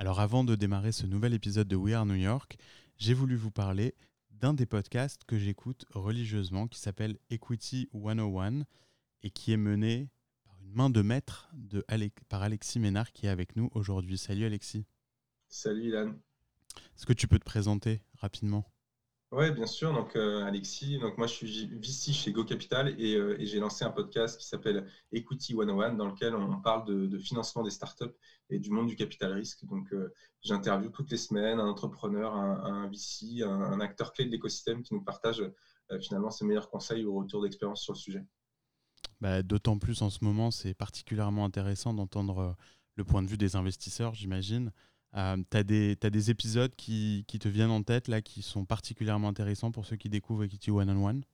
Alors avant de démarrer ce nouvel épisode de We Are New York, j'ai voulu vous parler d'un des podcasts que j'écoute religieusement qui s'appelle Equity 101 et qui est mené par une main de maître de par Alexis Ménard qui est avec nous aujourd'hui. Salut Alexis. Salut Ilan. Est-ce que tu peux te présenter rapidement? Oui, bien sûr. Donc, euh, Alexis, donc moi, je suis VC chez Go Capital euh, et, j'ai lancé un podcast qui s'appelle Equity 101 dans lequel on parle de, financement des startups et du monde du capital risque. Donc, euh, j'interviewe toutes les semaines un entrepreneur, un, VC, un, acteur clé de l'écosystème qui nous partage finalement ses meilleurs conseils ou retours d'expérience sur le sujet. Bah, d'autant plus en ce moment, c'est particulièrement intéressant d'entendre le point de vue des investisseurs, j'imagine. Euh, tu as, des épisodes qui, qui, te viennent en tête, là, qui sont particulièrement intéressants pour ceux qui découvrent Equity One on One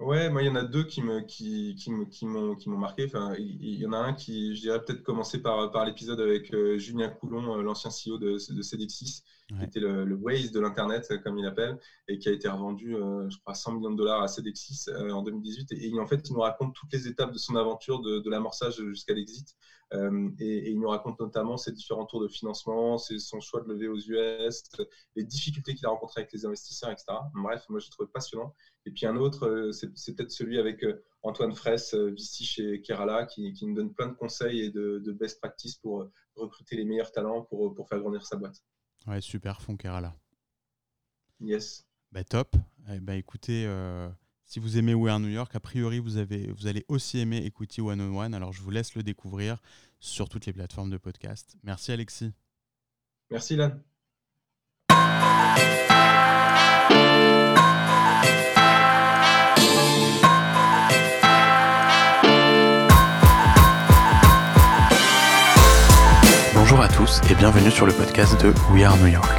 Ouais, moi, il y en a deux qui me, qui, qui, qui m'ont, marqué. Enfin, il y en a un qui, je dirais, peut-être commencer par, par l'épisode avec euh, Julien Coulon, euh, l'ancien CEO de, de CDX6, qui était le, le, Waze de l'Internet, comme il l'appelle, et qui a été revendu, euh, je crois, 100 millions de dollars à CDX6 en 2018. Et, en fait, il nous raconte toutes les étapes de son aventure, de, de l'amorçage jusqu'à l'exit. Et, il nous raconte notamment ses différents tours de financement, son choix de lever aux US, les difficultés qu'il a rencontrées avec les investisseurs, etc. Bref, moi, j'ai trouvé passionnant. Et puis un autre, c'est c'est peut-être celui avec euh, Antoine Fraisse, euh, VC chez Kerala, qui, nous donne plein de conseils et de, best practices pour euh, recruter les meilleurs talents pour, pour faire grandir sa boîte. Ouais, super, fond Kerala. Yes. Bah, top. Eh ben, écoutez, si vous aimez We Are New York, a priori, vous, avez, vous allez aussi aimer Equity 101. Alors, je vous laisse le découvrir sur toutes les plateformes de podcast. Merci, Alexis. Merci, Lan. Bonjour à tous et bienvenue sur le podcast de We Are New York.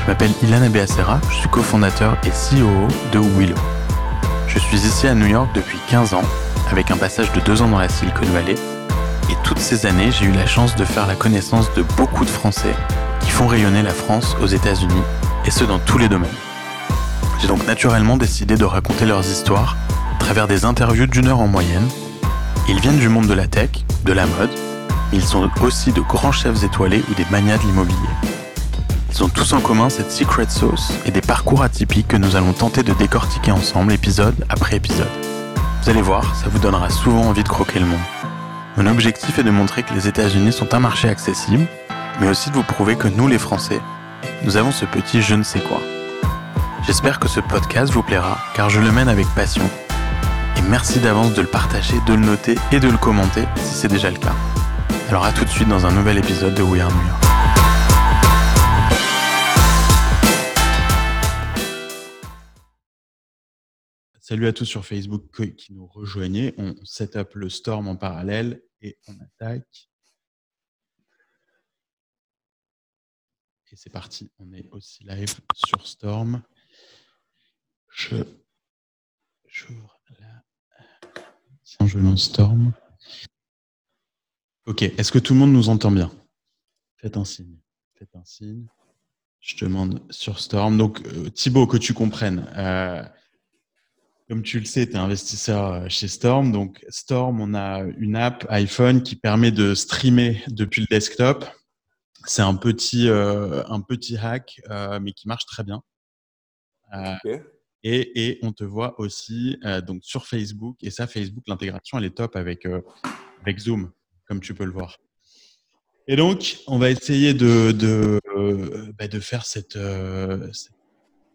Je m'appelle Ilan Abeacera, je suis cofondateur et CEO de Willow. Je suis ici à New York depuis 15 ans, avec un passage de 2 ans dans la Silicon Valley, et toutes ces années j'ai eu la chance de faire la connaissance de beaucoup de Français qui font rayonner la France aux États-Unis, et ce dans tous les domaines. J'ai donc naturellement décidé de raconter leurs histoires à travers des interviews d'une heure en moyenne. Ils viennent du monde de la tech, de la mode, ils sont aussi de grands chefs étoilés ou des manias de l'immobilier. Ils ont tous en commun cette secret sauce et des parcours atypiques que nous allons tenter de décortiquer ensemble épisode après épisode. Vous allez voir, ça vous donnera souvent envie de croquer le monde. Mon objectif est de montrer que les États-Unis sont un marché accessible, mais aussi de vous prouver que nous les Français, nous avons ce petit je ne sais quoi. J'espère que ce podcast vous plaira car je le mène avec passion. Et merci d'avance de le partager, de le noter et de le commenter si c'est déjà le cas. Alors à tout de suite dans un nouvel épisode de We Are New. Salut à tous sur Facebook qui nous rejoignez. On set up le storm en parallèle et on attaque. Et c'est parti, on est aussi live sur Storm. Je j'ouvre là. Tiens, je lance Storm. Ok, est-ce que tout le monde nous entend bien? Faites un signe. Faites un signe. Je demande sur Storm. Donc, euh, Thibaut, que tu comprennes. Euh, comme tu le sais, tu es investisseur euh, chez Storm. Donc, Storm, on a une app iPhone qui permet de streamer depuis le desktop. C'est un petit, un petit hack, mais qui marche très bien. et, et, on te voit aussi donc sur Facebook. Et ça, Facebook, l'intégration, elle est top avec, avec Zoom comme tu peux le voir. Et donc, on va essayer de, de, euh, bah, de faire cette, euh,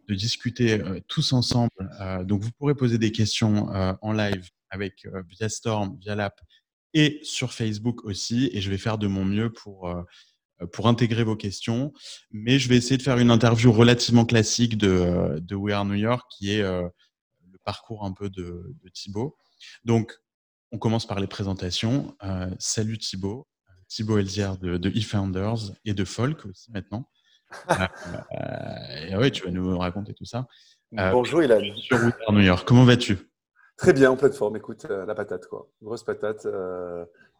de discuter euh, tous ensemble. donc, vous pourrez poser des questions en live avec via Storm, via l'app et sur Facebook aussi. Et je vais faire de mon mieux pour pour intégrer vos questions. Mais je vais essayer de faire une interview relativement classique de, de We Are New York, qui est le parcours un peu de, de Thibaut. Donc, on commence par les présentations. Euh, salut Thibaut, Thibaut Elzière de, de eFounders et de Folk aussi maintenant. euh, et ouais, tu vas nous raconter tout ça. Euh, Bonjour Ilan. Sur New York, comment vas-tu? Très bien, en pleine forme. Écoute, euh, la patate, quoi. Grosse patate.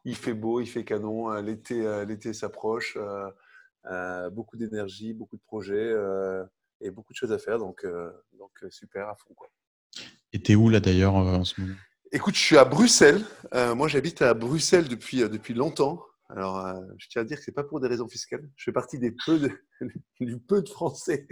il fait beau, il fait canon. L'été, l'été s'approche. beaucoup d'énergie, beaucoup de projets et beaucoup de choses à faire. Donc, donc super à fond, quoi. Et t'es où là d'ailleurs en ce moment? Écoute, je suis à Bruxelles. Euh, moi, j'habite à Bruxelles depuis, depuis longtemps. Alors, euh, je tiens à dire que ce n'est pas pour des raisons fiscales. Je fais partie des peu de, du peu de Français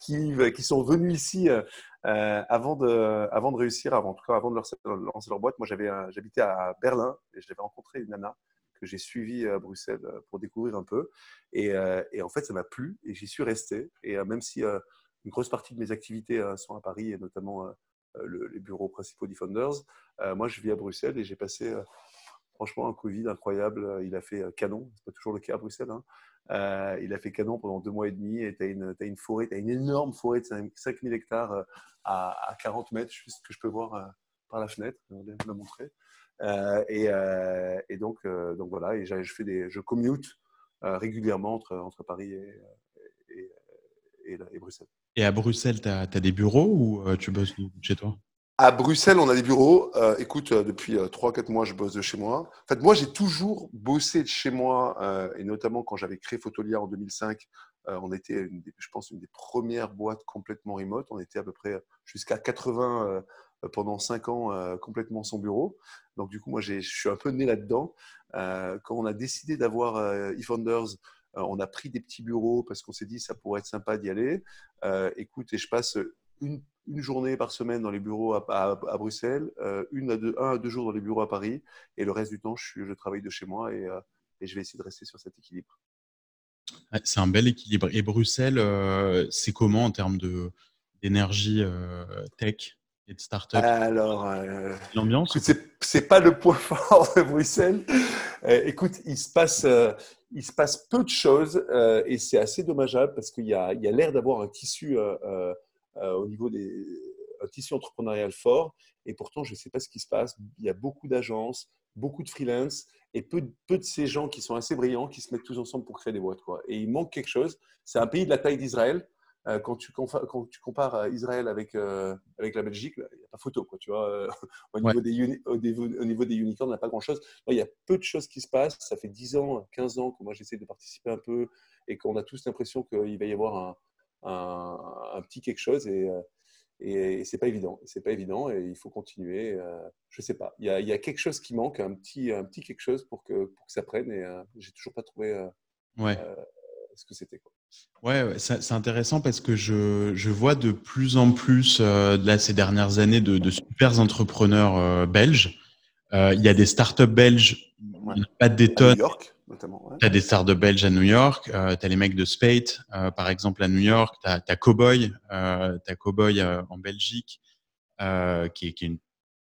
qui, sont venus ici euh, avant, de, avant de réussir, avant, en tout cas avant de lancer leur boîte. Moi, j'habitais à Berlin et j'avais rencontré une nana que j'ai suivie à Bruxelles pour découvrir un peu. Et, et en fait, ça m'a plu et j'y suis resté. Et même si une grosse partie de mes activités sont à Paris et notamment les bureaux principaux d'eFounders, moi, je vis à Bruxelles et j'ai passé franchement un Covid incroyable. Il a fait canon, c'est pas toujours le cas à Bruxelles. Hein. Euh, il a fait canon pendant deux mois et demi et tu as une, forêt, tu as une énorme forêt de 5000 hectares euh, à, à, 40 mètres, juste que je peux voir euh, par la fenêtre, je vais la montrer. Et, donc, voilà, et je, fais des, je commute régulièrement entre, Paris et, Bruxelles. Et à Bruxelles, tu as, as, des bureaux ou tu bosses chez toi? À Bruxelles, on a des bureaux. Euh, écoute, euh, depuis euh, 3-4 mois, je bosse de chez moi. En fait, moi, j'ai toujours bossé de chez moi, euh, et notamment quand j'avais créé Photolia en 2005. on était, une je pense, une des premières boîtes complètement remote. On était à peu près jusqu'à 80 pendant 5 ans complètement sans bureau. Donc, du coup, moi, je suis un peu né là-dedans. quand on a décidé d'avoir eFounders, on a pris des petits bureaux parce qu'on s'est dit ça pourrait être sympa d'y aller. écoute, et je passe une une journée par semaine dans les bureaux à, Bruxelles, euh, une à deux, un à deux jours dans les bureaux à Paris, et le reste du temps, je, je travaille de chez moi et, euh, et, je vais essayer de rester sur cet équilibre. C'est un bel équilibre. Et Bruxelles, euh, c'est comment en termes d'énergie tech et de start-up? Alors, l'ambiance C'est pas le point fort de Bruxelles. écoute, il se passe. il se passe peu de choses et c'est assez dommageable parce qu'il y a, il y a l'air d'avoir un tissu euh, au niveau des un tissu entrepreneurial fort. Et pourtant, je ne sais pas ce qui se passe. Il y a beaucoup d'agences, beaucoup de freelance et peu, peu, de ces gens qui sont assez brillants qui se mettent tous ensemble pour créer des boîtes. Quoi. Et il manque quelque chose. C'est un pays de la taille d'Israël. Euh, quand, tu quand tu compares Israël avec, euh, avec la Belgique, il n'y a pas photo. Quoi, tu vois au, niveau des au, niveau, des unicorns, on n'a pas grand-chose. Il y a peu de choses qui se passent. Ça fait 10 ans, 15 ans que moi j'essaie de participer un peu et qu'on a tous l'impression qu'il va y avoir un, un, petit quelque chose et, euh, et, c'est pas évident. C'est pas évident et il faut continuer. Euh, je sais pas. Il y, a, il y, a, quelque chose qui manque, un petit, un petit quelque chose pour que, pour que ça prenne et euh, j'ai toujours pas trouvé ouais. ce que c'était. Ouais, c'est intéressant parce que je, je, vois de plus en plus là ces dernières années de, de super entrepreneurs belges. il y a des startups belges, pas des tonnes notamment. Tu as des stars de belges à New York, euh, tu as les mecs de Spate, euh, par exemple, à New York, tu as, as, Cowboy, euh, as Cowboy euh, en Belgique, euh, qui est, qui est une,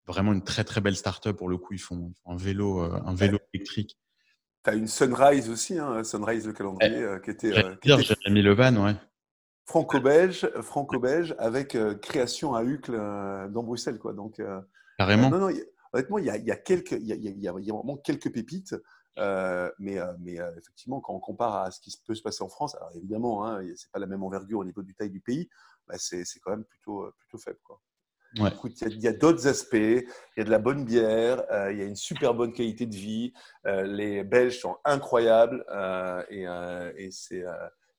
vraiment une très très belle startup pour le coup. Ils font, un vélo, un vélo électrique. Tu as une Sunrise aussi, hein, Sunrise le calendrier, qui était. Mis le van, ouais. Franco-belge, franco-belge avec création à Uccle dans Bruxelles, quoi. Donc. Carrément. non, non, honnêtement, il y a, il y a quelques, il y a, il y a, vraiment quelques pépites. Euh, mais, euh, mais euh, effectivement, quand on compare à ce qui peut se passer en France, alors évidemment, hein, ce n'est pas la même envergure au niveau du taille du pays, bah c'est quand même plutôt, plutôt faible. Quoi. il y a, d'autres aspects, il y a de la bonne bière, il y a une super bonne qualité de vie, les Belges sont incroyables et, et c'est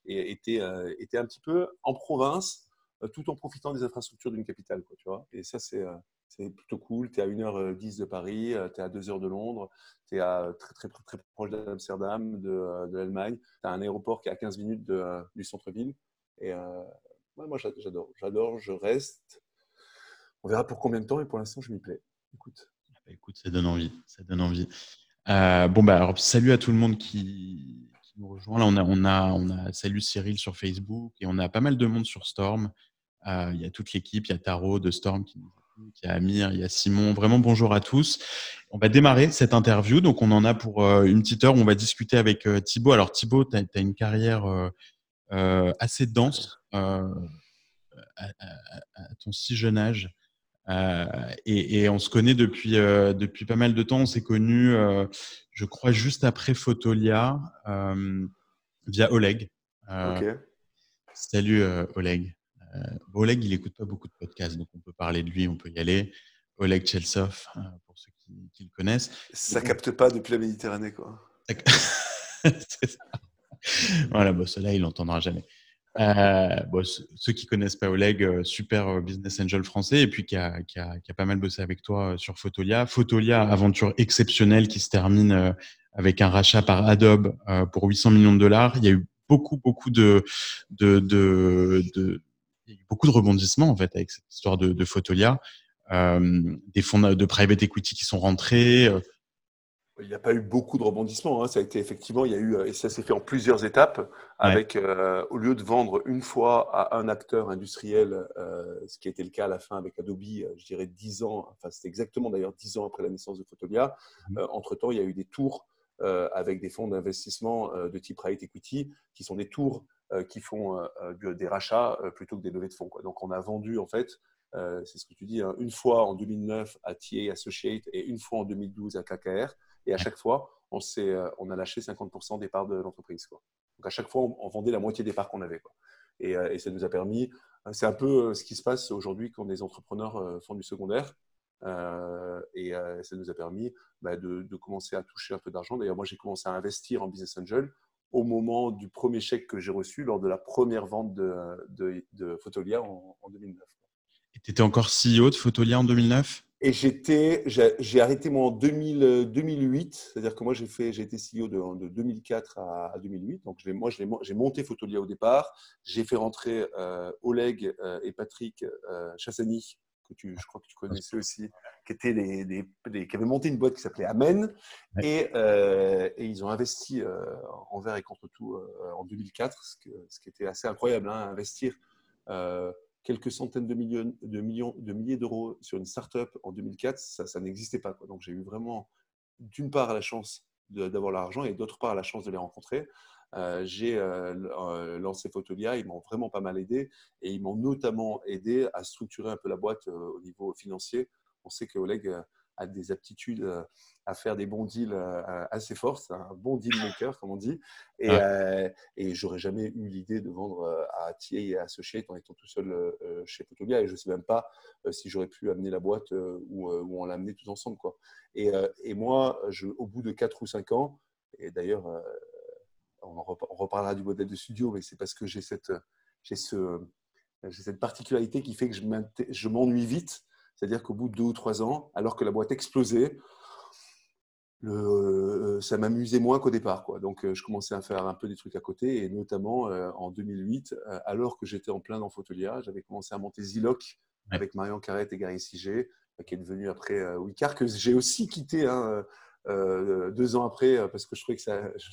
était, était un petit peu en province tout en profitant des infrastructures d'une capitale. Quoi, tu vois et ça, c'est c'est plutôt cool. Tu es à 1h10 de Paris, tu es à 2h de Londres, tu es à très, très, très, proche d'Amsterdam, de, euh, de l'Allemagne. Tu as un aéroport qui est à 15 minutes euh, du centre-ville. Et euh, moi, j'adore. J'adore, je reste. On verra pour combien de temps, et pour l'instant, je m'y plais. Écoute. Ah bah, écoute, ça donne envie. Ça donne envie. bon, bah, alors, salut à tout le monde qui, nous rejoint. Là, on a, on, salut Cyril sur Facebook et on a pas mal de monde sur Storm. Il y a toute l'équipe, il y a Taro de Storm qui nous il y a Amir, il y a Simon. Vraiment bonjour à tous. On va démarrer cette interview. Donc, on en a pour euh, une petite heure. On va discuter avec euh, Thibaut. Alors, Thibaut, tu as, une carrière euh, assez dense à, ton si jeune âge. Et, on se connaît depuis, depuis pas mal de temps. On s'est connus, je crois, juste après Photolia via Oleg. Salut Oleg. Euh, Oleg, il n'écoute pas beaucoup de podcasts, donc on peut parler de lui, on peut y aller. Oleg Chelsov, euh, pour ceux qui, le connaissent. Ça ne capte pas depuis la Méditerranée, quoi. c'est ça. Voilà, bon, cela, il n'entendra jamais. bon, ceux qui connaissent pas Oleg, super business angel français, et puis qui a, qui, a, qui a, pas mal bossé avec toi sur Photolia. Photolia, aventure exceptionnelle qui se termine avec un rachat par Adobe pour 800 millions de dollars. Il y a eu beaucoup, beaucoup de, de, de, de beaucoup de rebondissements en fait avec cette histoire de, de Photolia. Euh, des fonds de private equity qui sont rentrés. Euh. Il n'y a pas eu beaucoup de rebondissements. Hein. Ça a été effectivement, il y a eu, et ça s'est fait en plusieurs étapes, avec euh, au lieu de vendre une fois à un acteur industriel, ce qui a été le cas à la fin avec Adobe, je dirais 10 ans, enfin c'était exactement d'ailleurs 10 ans après la naissance de Photolia. Mmh. entre-temps, il y a eu des tours avec des fonds d'investissement de type private equity, qui sont des tours qui font des rachats plutôt que des levées de fonds. Donc on a vendu en fait euh, c'est ce que tu dis, hein, une fois en 2009 à TA Associate et une fois en 2012 à KKR. Et à chaque fois, on, euh, on a lâché 50% des parts de l'entreprise. Donc à chaque fois, on, vendait la moitié des parts qu'on avait. Euh, et, ça nous a permis, c'est un peu ce qui se passe aujourd'hui quand des entrepreneurs font du secondaire. et ça nous a permis bah, de, commencer à toucher un peu d'argent. D'ailleurs, moi, j'ai commencé à investir en Business Angel au moment du premier chèque que j'ai reçu lors de la première vente de, de, de Photolia en, en 2009. Tu étais encore CEO de Photolia en 2009 Et j'étais, j'ai arrêté moi en 2000, 2008, c'est-à-dire que moi j'ai fait, j'ai été CEO de, de 2004 à, 2008. Donc moi j'ai monté Photolia au départ. J'ai fait rentrer euh, Oleg euh, et Patrick euh, Chassani, que tu, je crois que tu connaissais aussi, qui qui avaient monté une boîte qui s'appelait Amen, et, et, ils ont investi envers et contre tout en 2004, ce, ce, qui était assez incroyable, hein, investir quelques centaines de, millions, de, millions, de milliers d'euros sur une startup en 2004, ça, ça n'existait pas. Quoi. Donc j'ai eu vraiment, d'une part, la chance d'avoir l'argent et d'autre part, la chance de les rencontrer. Euh, j'ai euh, euh, lancé Photolia, ils m'ont vraiment pas mal aidé et ils m'ont notamment aidé à structurer un peu la boîte au niveau financier. On sait que Oleg a des aptitudes euh, à faire des bons deals euh, assez forts. C'est un bon deal maker, comme on dit. Et, euh, et j'aurais jamais eu l'idée de vendre à TA et à Associate en étant tout seul chez Photolia. Et je ne sais même pas si j'aurais pu amener la boîte ou, on l'a amené tous ensemble. Quoi. Et, et moi, je, au bout de 4 ou 5 ans, et d'ailleurs, on, reparlera du modèle de studio, mais c'est parce que j'ai cette, j'ai ce, cette particularité qui fait que je m'ennuie vite c'est-à-dire qu'au bout de deux ou trois ans, alors que la boîte explosait, le, ça m'amusait moins qu'au départ. Quoi. Donc, euh, je commençais à faire un peu des trucs à côté, et notamment euh, en 2008, euh, alors que j'étais en plein dans Photolia, j'avais commencé à monter Ziloc avec Marion Carrette et Gary Siget, qui est devenu après Wicard, que j'ai aussi quitté hein, deux ans après, parce que je trouvais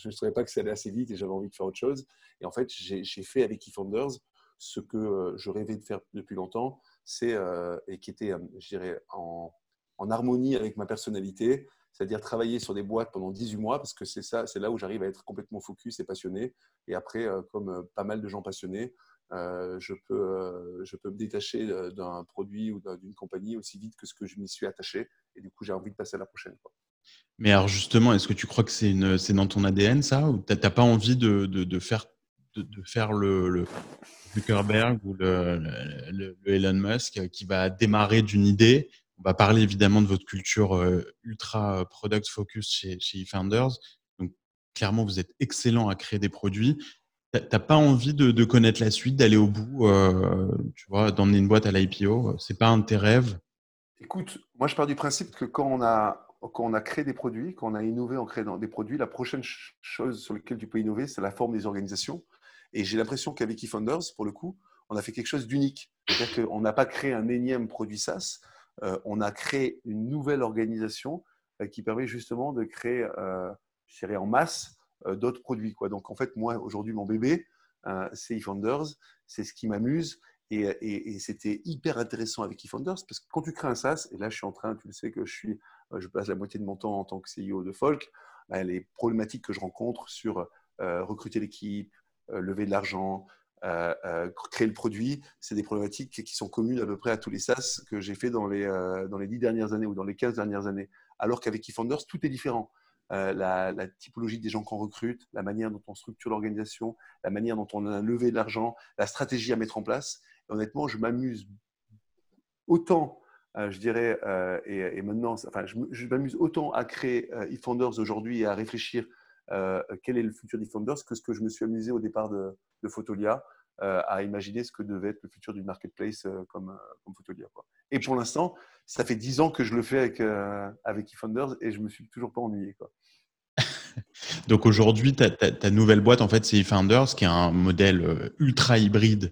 ne savais pas que ça allait assez vite et j'avais envie de faire autre chose. Et en fait, j'ai fait avec eFounders ce que je rêvais de faire depuis longtemps, c'est euh, et qui était, euh, je dirais, en, harmonie avec ma personnalité, c'est-à-dire travailler sur des boîtes pendant 18 mois, parce que c'est ça, c'est là où j'arrive à être complètement focus et passionné. Et après, euh, comme pas mal de gens passionnés, je peux me détacher d'un produit ou d'une compagnie aussi vite que ce que je m'y suis attaché. Et du coup, j'ai envie de passer à la prochaine. Mais alors justement, est-ce que tu crois que c'est dans ton ADN ça? Ou tu n'as pas envie de, faire, le, Zuckerberg ou le, Elon Musk qui va démarrer d'une idée? On va parler évidemment de votre culture euh, ultra product focus chez, chez eFounders. Donc, clairement, vous êtes excellent à créer des produits. Tu n'as pas envie de, connaître la suite, d'aller au bout, euh, tu vois, d'emmener une boîte à l'IPO C'est pas un de tes rêves? Écoute, moi, je pars du principe que quand on a quand on a créé des produits, quand on a innové en créant des produits, la prochaine chose sur laquelle tu peux innover, c'est la forme des organisations. Et j'ai l'impression qu'avec eFounders, pour le coup, on a fait quelque chose d'unique. C'est-à-dire qu'on n'a pas créé un énième produit SaaS, euh, on a créé une nouvelle organisation euh, qui permet justement de créer, euh, je dirais en masse, d'autres produits. Quoi. Donc en fait, moi, aujourd'hui, mon bébé, c'est eFounders, c'est ce qui m'amuse. Et, c'était hyper intéressant avec eFounders parce que quand tu crées un SaaS, et là je suis en train, tu le sais que je suis, je passe la moitié de mon temps en tant que CEO de Folk, bah, les problématiques que je rencontre sur recruter l'équipe, euh, lever de l'argent, euh, euh, créer le produit, c'est des problématiques qui sont communes à peu près à tous les SaaS que j'ai fait dans les, dans les 10 dernières années ou dans les 15 dernières années. Alors qu'avec eFounders, tout est différent. la, typologie des gens qu'on recrute, la manière dont on structure l'organisation, la manière dont on a levé de l'argent, la stratégie à mettre en place. honnêtement, je m'amuse autant, je dirais, et, maintenant, enfin, je, m'amuse autant à créer eFounders aujourd'hui et à réfléchir euh, quel est le futur d'eFounders que ce que je me suis amusé au départ de, de Photolia. à imaginer ce que devait être le futur du marketplace comme, comme Photolia. Et pour l'instant, ça fait 10 ans que je le fais avec, avec eFounders et je me suis toujours pas ennuyé. Donc aujourd'hui, ta, nouvelle boîte, en fait, c'est eFounders, qui est un modèle ultra hybride,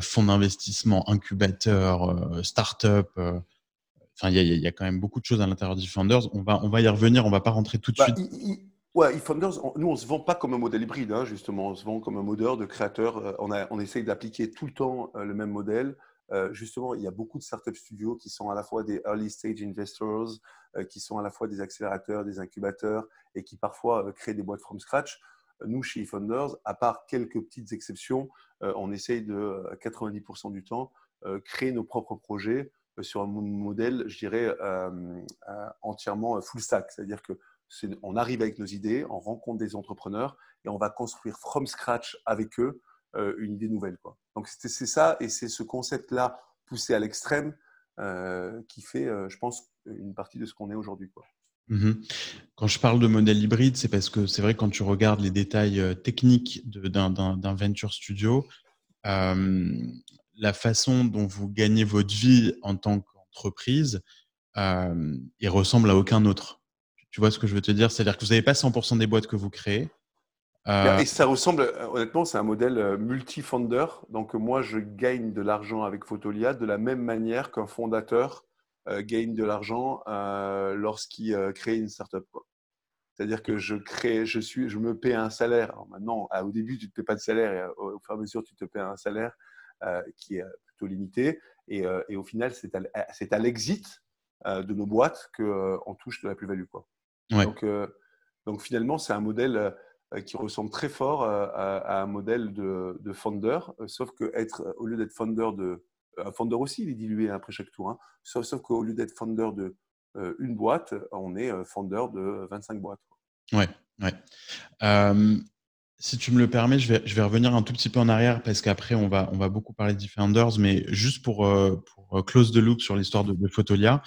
fonds d'investissement, incubateur, start-up. Enfin, il y, a quand même beaucoup de choses à l'intérieur d'eFounders. On va, on va y revenir, on va pas rentrer tout de bah, suite. Ouais, eFounders, nous, on ne se vend pas comme un modèle hybride, hein, justement. On se vend comme un modèle de créateur. Euh, on, a, on essaye d'appliquer tout le temps euh, le même modèle. Euh, justement, il y a beaucoup de startup studios qui sont à la fois des early stage investors, qui sont à la fois des accélérateurs, des incubateurs et qui parfois créent des boîtes from scratch. Nous, chez eFounders, à part quelques petites exceptions, on essaye de 90% du temps créer nos propres projets sur un modèle, je dirais, entièrement full stack. C'est-à-dire que on arrive avec nos idées, on rencontre des entrepreneurs et on va construire from scratch avec eux euh, une idée nouvelle. Donc c'est ça et c'est ce concept-là poussé à l'extrême euh, qui fait, euh, je pense, une partie de ce qu'on est aujourd'hui. Mmh quand je parle de modèle hybride, c'est parce que c'est vrai quand tu regardes les détails techniques d'un venture studio, la façon dont vous gagnez votre vie en tant qu'entreprise, il ressemble à aucun autre. Tu vois ce que je veux te dire? C'est-à-dire que vous n'avez pas 100% des boîtes que vous créez. Euh, et ça ressemble, euh, honnêtement, c'est un modèle euh, multi-founder. Donc, moi, je gagne de l'argent avec Photolia de la même manière qu'un fondateur gagne de l'argent lorsqu'il crée une startup. C'est-à-dire que je crée, je, suis, je me paie un salaire. maintenant, au début, tu ne te paies pas de salaire et au, fur et à mesure, tu te paies un salaire qui est plutôt limité. Et, et au final, c'est à, à l'exit de nos boîtes qu'on touche de la plus-value. Donc, euh, donc finalement, c'est un modèle euh, qui ressemble très fort euh, à, un modèle de, de founder, sauf que être, au lieu d'être founder de. Un founder aussi, il est dilué après chaque tour, hein, sauf, sauf qu'au lieu d'être founder de une boîte, on est founder de 25 boîtes. Ouais, ouais. si tu me le permets, je vais, je vais revenir un tout petit peu en arrière parce qu'après, on va, on va beaucoup parler de Defenders, mais juste pour, pour close the loop sur l'histoire de, de Photolia,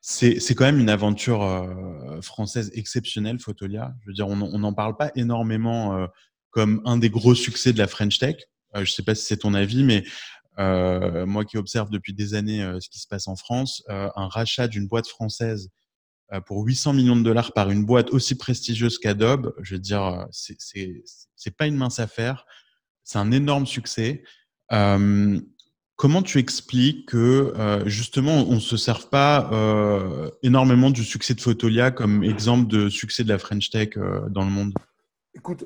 c'est quand même une aventure euh, française exceptionnelle, Photolia. Je veux dire, on n'en parle pas énormément euh, comme un des gros succès de la French Tech. Euh, je ne sais pas si c'est ton avis, mais moi qui observe depuis des années ce qui se passe en France, un rachat d'une boîte française pour 800 millions de dollars par une boîte aussi prestigieuse qu'Adobe, je veux dire, c'est pas une mince affaire. C'est un énorme succès. Comment tu expliques que euh, justement on ne se serve pas euh, énormément du succès de Photolia comme exemple de succès de la French Tech euh, dans le monde? Écoute,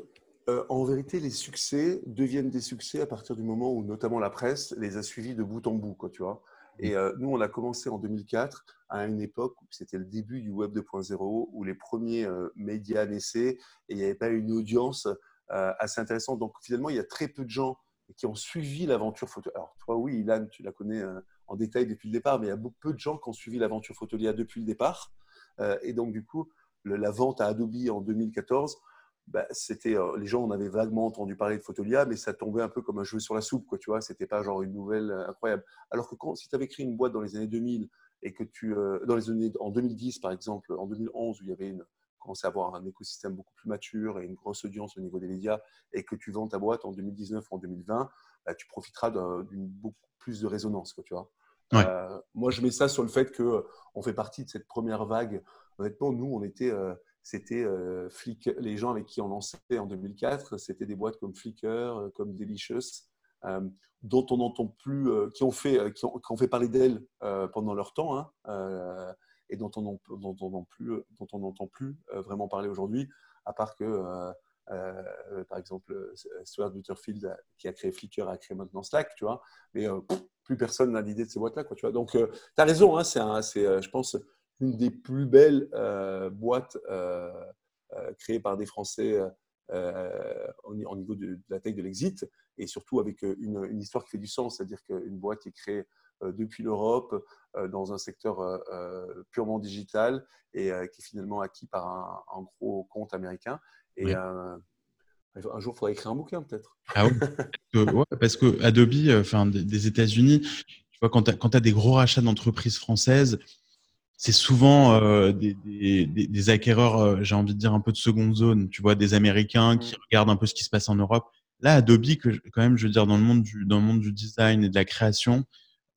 en vérité, les succès deviennent des succès à partir du moment où notamment la presse les a suivis de bout en bout, quoi, tu vois. Et nous, on a commencé en 2004 à une époque où c'était le début du Web 2.0, où les premiers médias naissaient et il n'y avait pas une audience assez intéressante. Donc finalement, il y a très peu de gens qui ont suivi l'aventure photo. Alors, toi, oui, Ilan, tu la connais euh, en détail depuis le départ, mais il y a beaucoup peu de gens qui ont suivi l'aventure Photolia depuis le départ. Euh, et donc, du coup, la vente à Adobe en 2014, bah, c'était, euh, les gens en avaient vaguement entendu parler de Photolia, mais ça tombait un peu comme un jeu sur la soupe, quoi, tu vois. C'était pas genre une nouvelle incroyable. Alors que quand, si tu avais créé une boîte dans les années 2000 et que tu, dans les années, en 2010 par exemple, en 2011 où il y avait une, commencer à avoir un écosystème beaucoup plus mature et une grosse audience au niveau des médias et que tu vends ta boîte en 2019 ou en 2020, bah, tu profiteras d'une beaucoup plus de résonance. Quoi, tu vois. Euh, moi, je mets ça sur le fait qu'on euh, fait partie de cette première vague. Honnêtement, nous, on était, euh, c'était Flickr, les gens avec qui on lançait en 2004, c'était des boîtes comme Flickr, comme Delicious, dont on n'entend plus, qui ont fait, qui ont, fait parler d'elles pendant leur temps. Hein, et dont on n'entend plus, dont on n'entend plus euh, vraiment parler aujourd'hui, à part que, euh, euh, par exemple, Stuart Butterfield, qui a créé Flickr, a créé maintenant Slack, tu vois, mais plus personne n'a l'idée de ces boîtes-là, quoi, tu vois. Donc, tu as raison, hein, c'est, je pense, une des plus belles boîtes créées par des Français au, niveau de, la taille de l'exit, et surtout avec une, une, histoire qui fait du sens, c'est-à-dire qu'une boîte qui est créée euh, depuis l'Europe euh, dans un secteur euh, purement digital et qui est finalement acquis par un, gros compte américain. Et un jour, il faudrait écrire un bouquin peut-être. Ah oui, parce que Adobe, enfin, des États-Unis, tu vois, quand tu as, des gros rachats d'entreprises françaises, c'est souvent des, des, acquéreurs, j'ai envie de dire, un peu de seconde zone. Tu vois, des Américains qui mmh. regardent un peu ce qui se passe en Europe. là, Adobe, que, quand même, je veux dire, dans le monde du, dans le monde du design et de la création,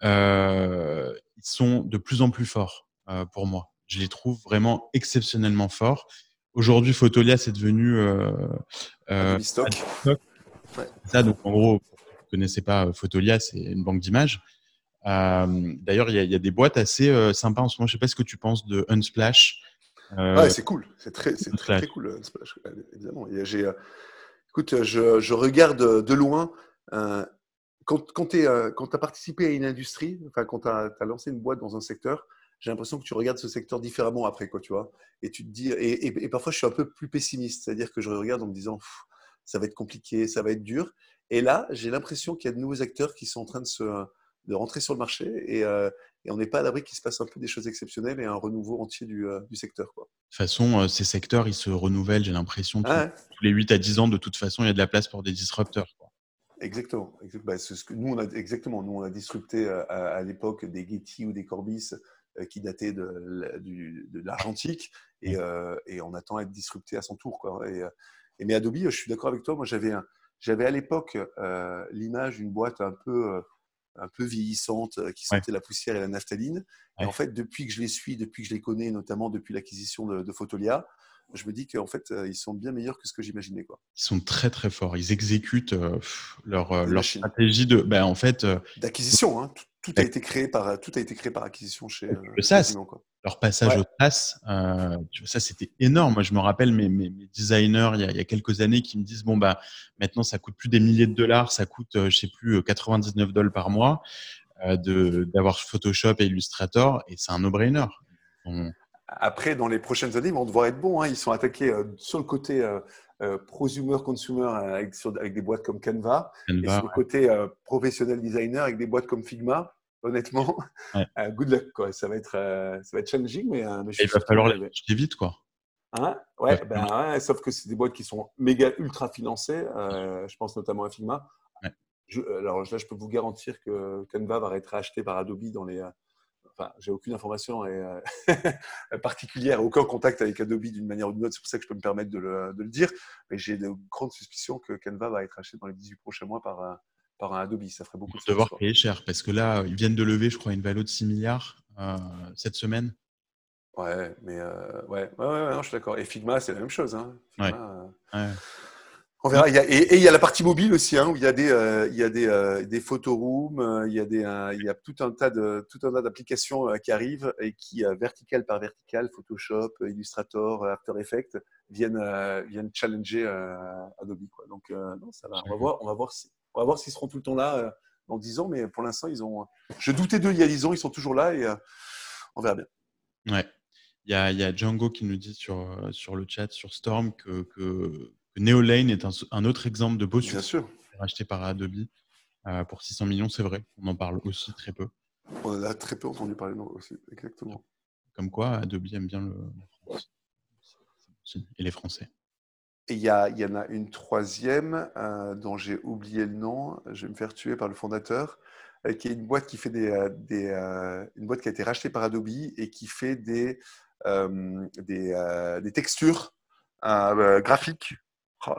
euh, ils sont de plus en plus forts euh, pour moi. Je les trouve vraiment exceptionnellement forts. Aujourd'hui, Photolia, c'est devenu euh, euh, Stock. Ouais. Ça, donc en gros, vous ne connaissez pas Photolia, c'est une banque d'images. Euh, D'ailleurs, il y, y, a des boîtes assez euh, sympas en ce moment. Je ne sais pas ce que tu penses de Unsplash. Ouais, c'est cool. C'est très, très, très, cool, Unsplash. Évidemment. J'ai, écoute, je, je, regarde de loin. quand quand tu as participé à une industrie, enfin, quand tu as, as, lancé une boîte dans un secteur, j'ai l'impression que tu regardes ce secteur différemment après, quoi, tu vois. Et tu te dis, et, et, et, parfois je suis un peu plus pessimiste, c'est-à-dire que je regarde en me disant, ça va être compliqué, ça va être dur. Et là, j'ai l'impression qu'il y a de nouveaux acteurs qui sont en train de se, de rentrer sur le marché et, euh, et on n'est pas à l'abri qu'il se passe un peu des choses exceptionnelles et un renouveau entier du, euh, du secteur. Quoi. De toute façon, euh, ces secteurs, ils se renouvellent, j'ai l'impression, ah tous les 8 à 10 ans, de toute façon, il y a de la place pour des disrupteurs. Quoi. Exactement. Bah, ce que nous, on a, exactement. Nous, on a disrupté à, à l'époque des Getty ou des Corbis qui dataient de, de l'argentique et, et, on attend à être disrupté à son tour. Quoi. Et, et mais Adobe, je suis d'accord avec toi. Moi, j'avais, j'avais à l'époque l'image d'une boîte un peu un peu vieillissante, qui sentait la poussière et la naphtaline. Et en fait, depuis que je les suis, depuis que je les connais, notamment depuis l'acquisition de, de, Photolia, je me dis qu'en fait, ils sont bien meilleurs que ce que j'imaginais. Quoi. Ils sont très très forts. Ils exécutent euh, leur, leur stratégie de, ben, en fait, d'acquisition. Hein. Tout, tout, a été créé par tout a été créé par acquisition chez. Le SaaS. Quoi. Leur passage ouais. au euh, ça c'était énorme. Moi, je me rappelle mes, mes, mes designers il y, a, il y, a, quelques années qui me disent bon bah maintenant ça coûte plus des milliers de dollars, ça coûte je sais plus 99 dollars par mois euh, de d'avoir Photoshop et Illustrator et c'est un no-brainer. On... Après, dans les prochaines années, ils vont devoir être bons. Hein. Ils sont attaqués euh, sur le côté euh, euh, prosumer, consumer avec, des boîtes comme Canva, Canva et sur le côté euh, professionnel designer avec des boîtes comme Figma. Honnêtement, ouais. euh, good luck. Quoi. Ça, va être, ça va être challenging, mais, mais il va falloir les vite. quoi. Hein? Ouais, ben, ouais, sauf que c'est des boîtes qui sont méga ultra financées. je pense notamment à Figma. Je, alors là, je peux vous garantir que Canva va être racheté par Adobe dans les, enfin, j'ai aucune information et, euh, particulière, aucun contact avec Adobe d'une manière ou d'une autre. C'est pour ça que je peux me permettre de le, de le dire. Mais j'ai de grandes suspicions que Canva va être acheté dans les 18 prochains mois par, un, par un Adobe. Ça ferait beaucoup de devoir payer cher parce que là, ils viennent de lever, je crois, une valeur de 6 milliards euh, cette semaine. Ouais, mais euh, ouais, ouais, ouais, non, je suis d'accord. Et Figma, c'est la même chose. Hein. Figma, ouais. ouais. On verra. Il y a, et, et, il y a la partie mobile aussi, hein, où il y a des, euh, il y a des, euh, des photorooms, euh, il y a des, euh, il y a tout un tas de, tout un tas d'applications qui arrivent et qui, vertical par vertical, Photoshop, Illustrator, After Effects, viennent, viennent challenger Adobe. Quoi. Donc, non, ça va. On va voir, on va voir si, on va voir s'ils seront tout le temps là dans 10 ans, mais pour l'instant, ils ont. Je doutais d'eux il y a 10 ans, ils sont toujours là et on verra bien. Ouais. Il y a, il y a Django qui nous dit sur, sur le chat, sur Storm, que, que Neolane est un, un, autre exemple de beau succès sûr. racheté par Adobe euh, pour 600 millions, c'est vrai. On en parle aussi très peu. On a très peu entendu parler non, aussi, exactement. Comme quoi, Adobe aime bien le, la France et les Français. Et il y, a, y en a une troisième euh, dont j'ai oublié le nom. Je vais me faire tuer par le fondateur, euh, qui est une boîte qui fait des, euh, des une boîte qui a été rachetée par Adobe et qui fait des, des, des textures graphiques Oh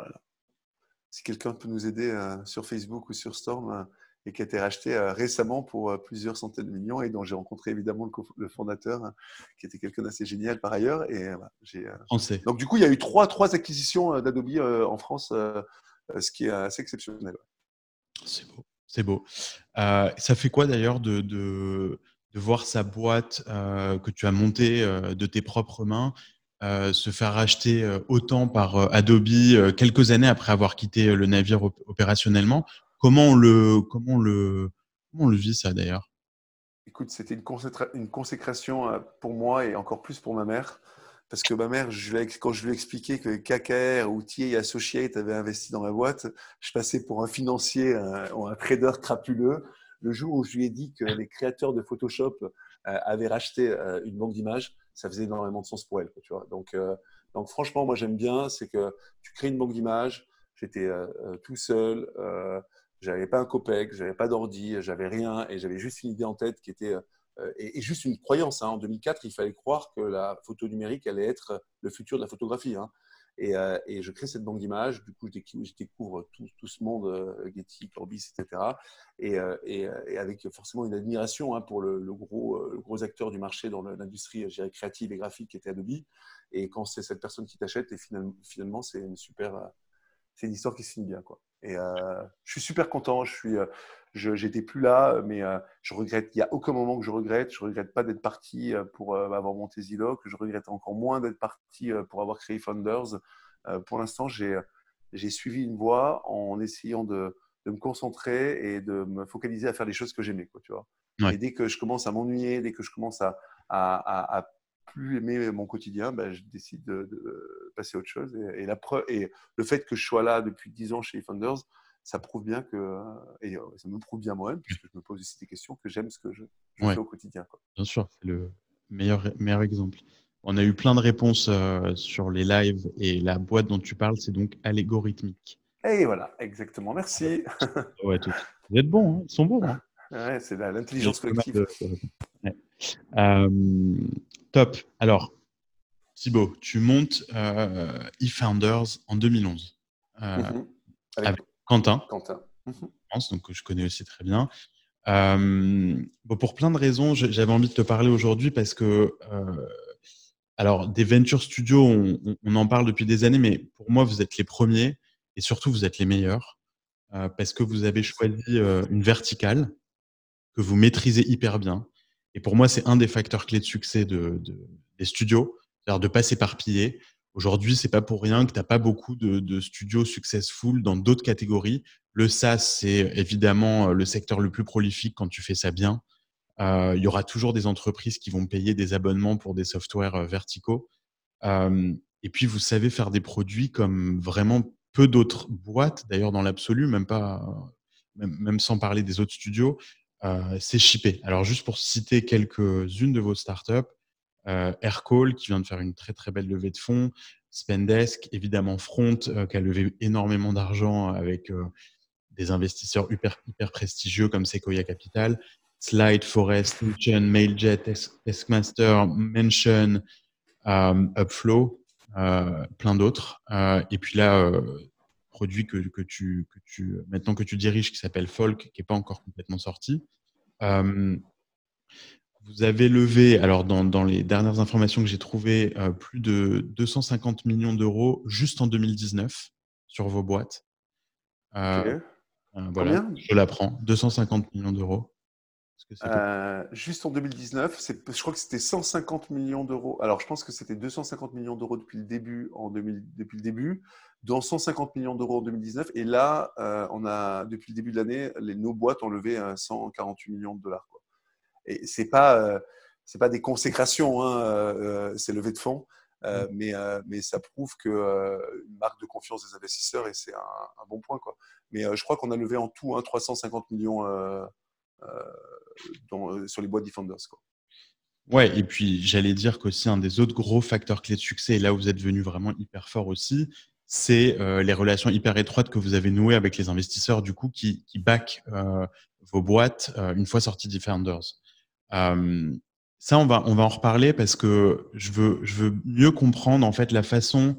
si quelqu'un peut nous aider euh, sur Facebook ou sur Storm euh, et qui a été racheté euh, récemment pour plusieurs centaines de millions et dont j'ai rencontré évidemment le, le fondateur qui était quelqu'un d'assez génial par ailleurs. Et, j'ai, Donc du coup, il y a eu trois, trois acquisitions d'Adobe en France, ce qui est assez exceptionnel. C'est beau. C'est beau. Ça fait quoi d'ailleurs de, de, de, voir sa boîte que tu as montée de tes propres mains euh, se faire racheter euh, autant par euh, Adobe quelques années après avoir quitté le navire op opérationnellement. Comment on le, comment on le, comment on le vit ça d'ailleurs? Écoute, c'était une, consécration pour moi et encore plus pour ma mère. Parce que ma mère, quand je lui ai expliqué que KKR ou TA Associate avait investi dans ma boîte, je passais pour un financier, un, un trader crapuleux. Le jour où je lui ai dit que les créateurs de Photoshop avaient racheté une banque d'images, ça faisait énormément de sens pour elle. Tu vois. Donc, euh, donc, franchement, moi, j'aime bien, c'est que tu crées une banque d'images. J'étais euh, euh, tout seul, euh, j'avais pas un copec, j'avais pas d'ordi, j'avais rien, et j'avais juste une idée en tête qui était et, et, juste une croyance. Hein. En 2004, il fallait croire que la photo numérique allait être le futur de la photographie. Hein. Et, et, je crée cette banque d'images. Du coup, je découvre, tout, tout, ce monde, Getty, Corbis, etc. Et, et, avec forcément une admiration hein, pour le, gros, le gros acteur du marché dans l'industrie créative et graphique qui était Adobe. Et quand c'est cette personne qui t'achète, et finalement, finalement c'est une super, c'est une histoire qui se finit bien, quoi. Et euh, je suis super content. Je suis, euh, j'étais plus là, mais euh, je regrette. Il n'y a aucun moment que je regrette. Je regrette pas d'être parti pour avoir monté Ziloc. Je regrette encore moins d'être parti pour avoir créé Founders. pour l'instant, j'ai, j'ai suivi une voie en essayant de, de, me concentrer et de me focaliser à faire les choses que j'aimais, quoi. Tu vois. Et dès que je commence à m'ennuyer, dès que je commence à, à, à plus aimer mon quotidien, ben, je décide de, passer à autre chose. Et, la et le fait que je sois là depuis 10 ans chez Founders, ça prouve bien que, et euh, ça me prouve bien moi-même, puisque je me pose aussi des questions, que j'aime ce que je, fais au quotidien. Bien sûr, c'est le meilleur, meilleur exemple. On a eu plein de réponses euh, sur les lives et la boîte dont tu parles, c'est donc algorithmique. Et voilà, exactement. Merci. ouais, Vous êtes bons, hein ils sont bons. Hein ouais, c'est l'intelligence collective. Euh, top. Alors, Thibaut, tu montes euh, eFounders en 2011 euh, mhm. avec, Quentin. Quentin. Mhm. donc que je connais aussi très bien. bon, pour plein de raisons, j'avais envie de te parler aujourd'hui parce que, alors, des Venture Studios, on, en parle depuis des années, mais pour moi, vous êtes les premiers et surtout, vous êtes les meilleurs parce que vous avez choisi une verticale que vous maîtrisez hyper bien, et pour moi, c'est un des facteurs clés de succès de, des studios, c'est-à-dire de pas s'éparpiller. Aujourd'hui, c'est pas pour rien que tu n'as pas beaucoup de, studios successful dans d'autres catégories. Le SaaS, c'est évidemment euh, le secteur le plus prolifique quand tu fais ça bien. Euh, il y aura toujours des entreprises qui vont payer des abonnements pour des softwares euh, verticaux. et puis, vous savez faire des produits comme vraiment peu d'autres boîtes, d'ailleurs dans l'absolu, même pas, même, sans parler des autres studios. Euh, c'est shippé. Alors, juste pour citer quelques-unes de vos startups, euh, Aircall, qui vient de faire une très très belle levée de fonds, Spendesk, évidemment Front, euh, qui a levé énormément d'argent avec des investisseurs hyper, hyper prestigieux comme Sequoia Capital, Slide, Forest, Mailjet, Taskmaster, Mention, Upflow, plein d'autres. et puis là, produit que, que, tu, que tu, maintenant que tu diriges qui s'appelle Folk, qui n'est pas encore complètement sorti. Euh, vous avez levé, alors dans, dans les dernières informations que j'ai trouvées, euh, plus de 250 millions d'euros juste en 2019 sur vos boîtes. Euh, voilà, je l'apprends, 250 millions Euh, juste en 2019, je crois que c'était 150 millions d'euros. Alors, je pense que c'était 250 millions d'euros depuis le début, en 2000, depuis le début, dans 150 millions d'euros en 2019. Et là, euh, on a, depuis le début de l'année, nos boîtes ont levé 148 millions de dollars. Quoi. Et c'est pas, euh, c'est pas des consécrations, hein, c'est levé de fonds. Mm. mais, mais ça prouve que une marque de confiance des investisseurs et c'est un, bon point. Quoi. Mais je crois qu'on a levé en tout 350 hein, millions dans, sur les boîtes Defenders. Quoi. Ouais, et puis j'allais dire qu'aussi un des autres gros facteurs clés de succès, et là où vous êtes venu vraiment hyper fort aussi, c'est euh, les relations hyper étroites que vous avez nouées avec les investisseurs, du coup, qui, qui back euh, vos boîtes euh, une fois sorties Defenders. ça, on va, on va en reparler parce que je veux, je veux mieux comprendre en fait la façon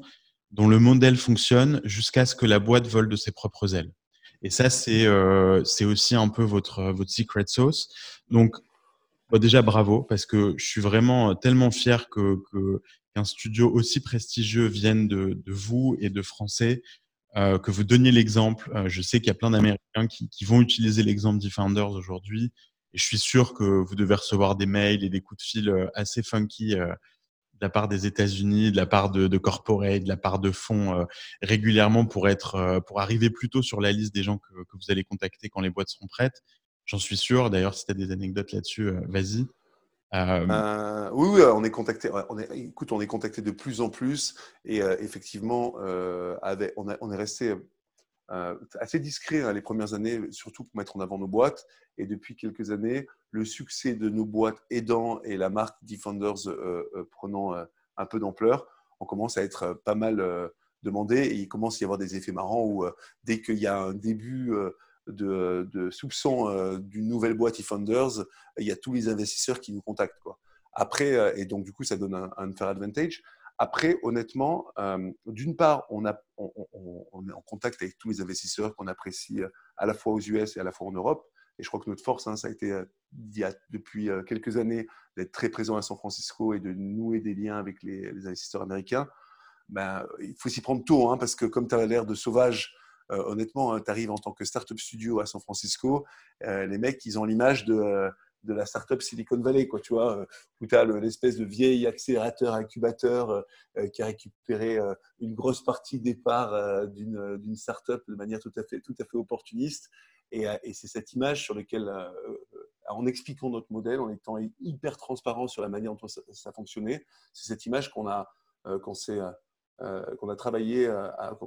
dont le modèle fonctionne jusqu'à ce que la boîte vole de ses propres ailes. Et ça, c'est euh, aussi un peu votre, votre secret sauce. Donc, bah, déjà, bravo, parce que je suis vraiment tellement fier qu'un studio aussi prestigieux vienne de, vous et de Français, euh, que vous donniez l'exemple. Euh, je sais qu'il y a plein d'Américains qui, vont utiliser l'exemple d'eFounders aujourd'hui. Et je suis sûr que vous devez recevoir des mails et des coups de fil euh, assez funky euh, de la part des États-Unis, de la part de, de corporate, de la part de fonds euh, régulièrement pour être, euh, pour arriver plutôt sur la liste des gens que, vous allez contacter quand les boîtes seront prêtes. J'en suis sûr. D'ailleurs, si tu as des anecdotes là-dessus, euh, vas-y. oui, on est contacté. On est, écoute, on est contacté de plus en plus et effectivement, on, est resté assez discret hein, les premières années, surtout pour mettre en avant nos boîtes. Et depuis quelques années, le succès de nos boîtes aidant et la marque Defenders euh, euh, prenant un peu d'ampleur, on commence à être pas mal demandé et il commence à y avoir des effets marrants où dès qu'il y a un début de, de soupçon d'une nouvelle boîte Defenders, il y a tous les investisseurs qui nous contactent. Après, et donc du coup, ça donne un, un fair advantage. Après, honnêtement, d'une part, on, est en contact avec tous les investisseurs qu'on apprécie à la fois aux US et à la fois en Europe. Et je crois que notre force, hein, ça a été depuis quelques années d'être très présent à San Francisco et de nouer des liens avec les, investisseurs américains. Ben, il faut s'y prendre tôt, hein, parce que comme tu as l'air de sauvage, honnêtement, hein, tu arrives en tant que startup studio à San Francisco, les mecs, ils ont l'image de de la startup Silicon Valley, quoi, tu vois, où tu as l'espèce de vieil accélérateur, incubateur qui a récupéré une grosse partie des parts d'une startup de manière tout à fait, tout à fait opportuniste. Et, c'est cette image sur laquelle, en expliquant notre modèle, en étant hyper transparent sur la manière dont ça, fonctionnait, c'est cette image qu'on a, qu'on qu'on a travaillé,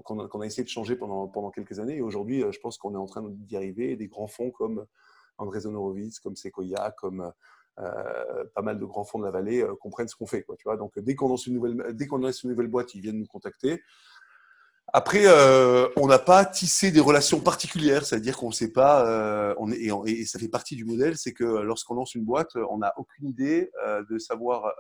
qu'on a, essayé de changer pendant, pendant quelques années. Et aujourd'hui, je pense qu'on est en train d'y arriver. Des grands fonds comme André Horowitz, comme Sequoia, comme euh, pas mal de grands fonds de la vallée euh, comprennent ce qu'on fait. Quoi, tu vois Donc, dès qu'on lance, une nouvelle, dès qu'on lance une nouvelle boîte, ils viennent nous contacter. Après, euh, on n'a pas tissé des relations particulières, c'est-à-dire qu'on ne sait pas, on est, et, ça fait partie du modèle, c'est que lorsqu'on lance une boîte, on n'a aucune idée de savoir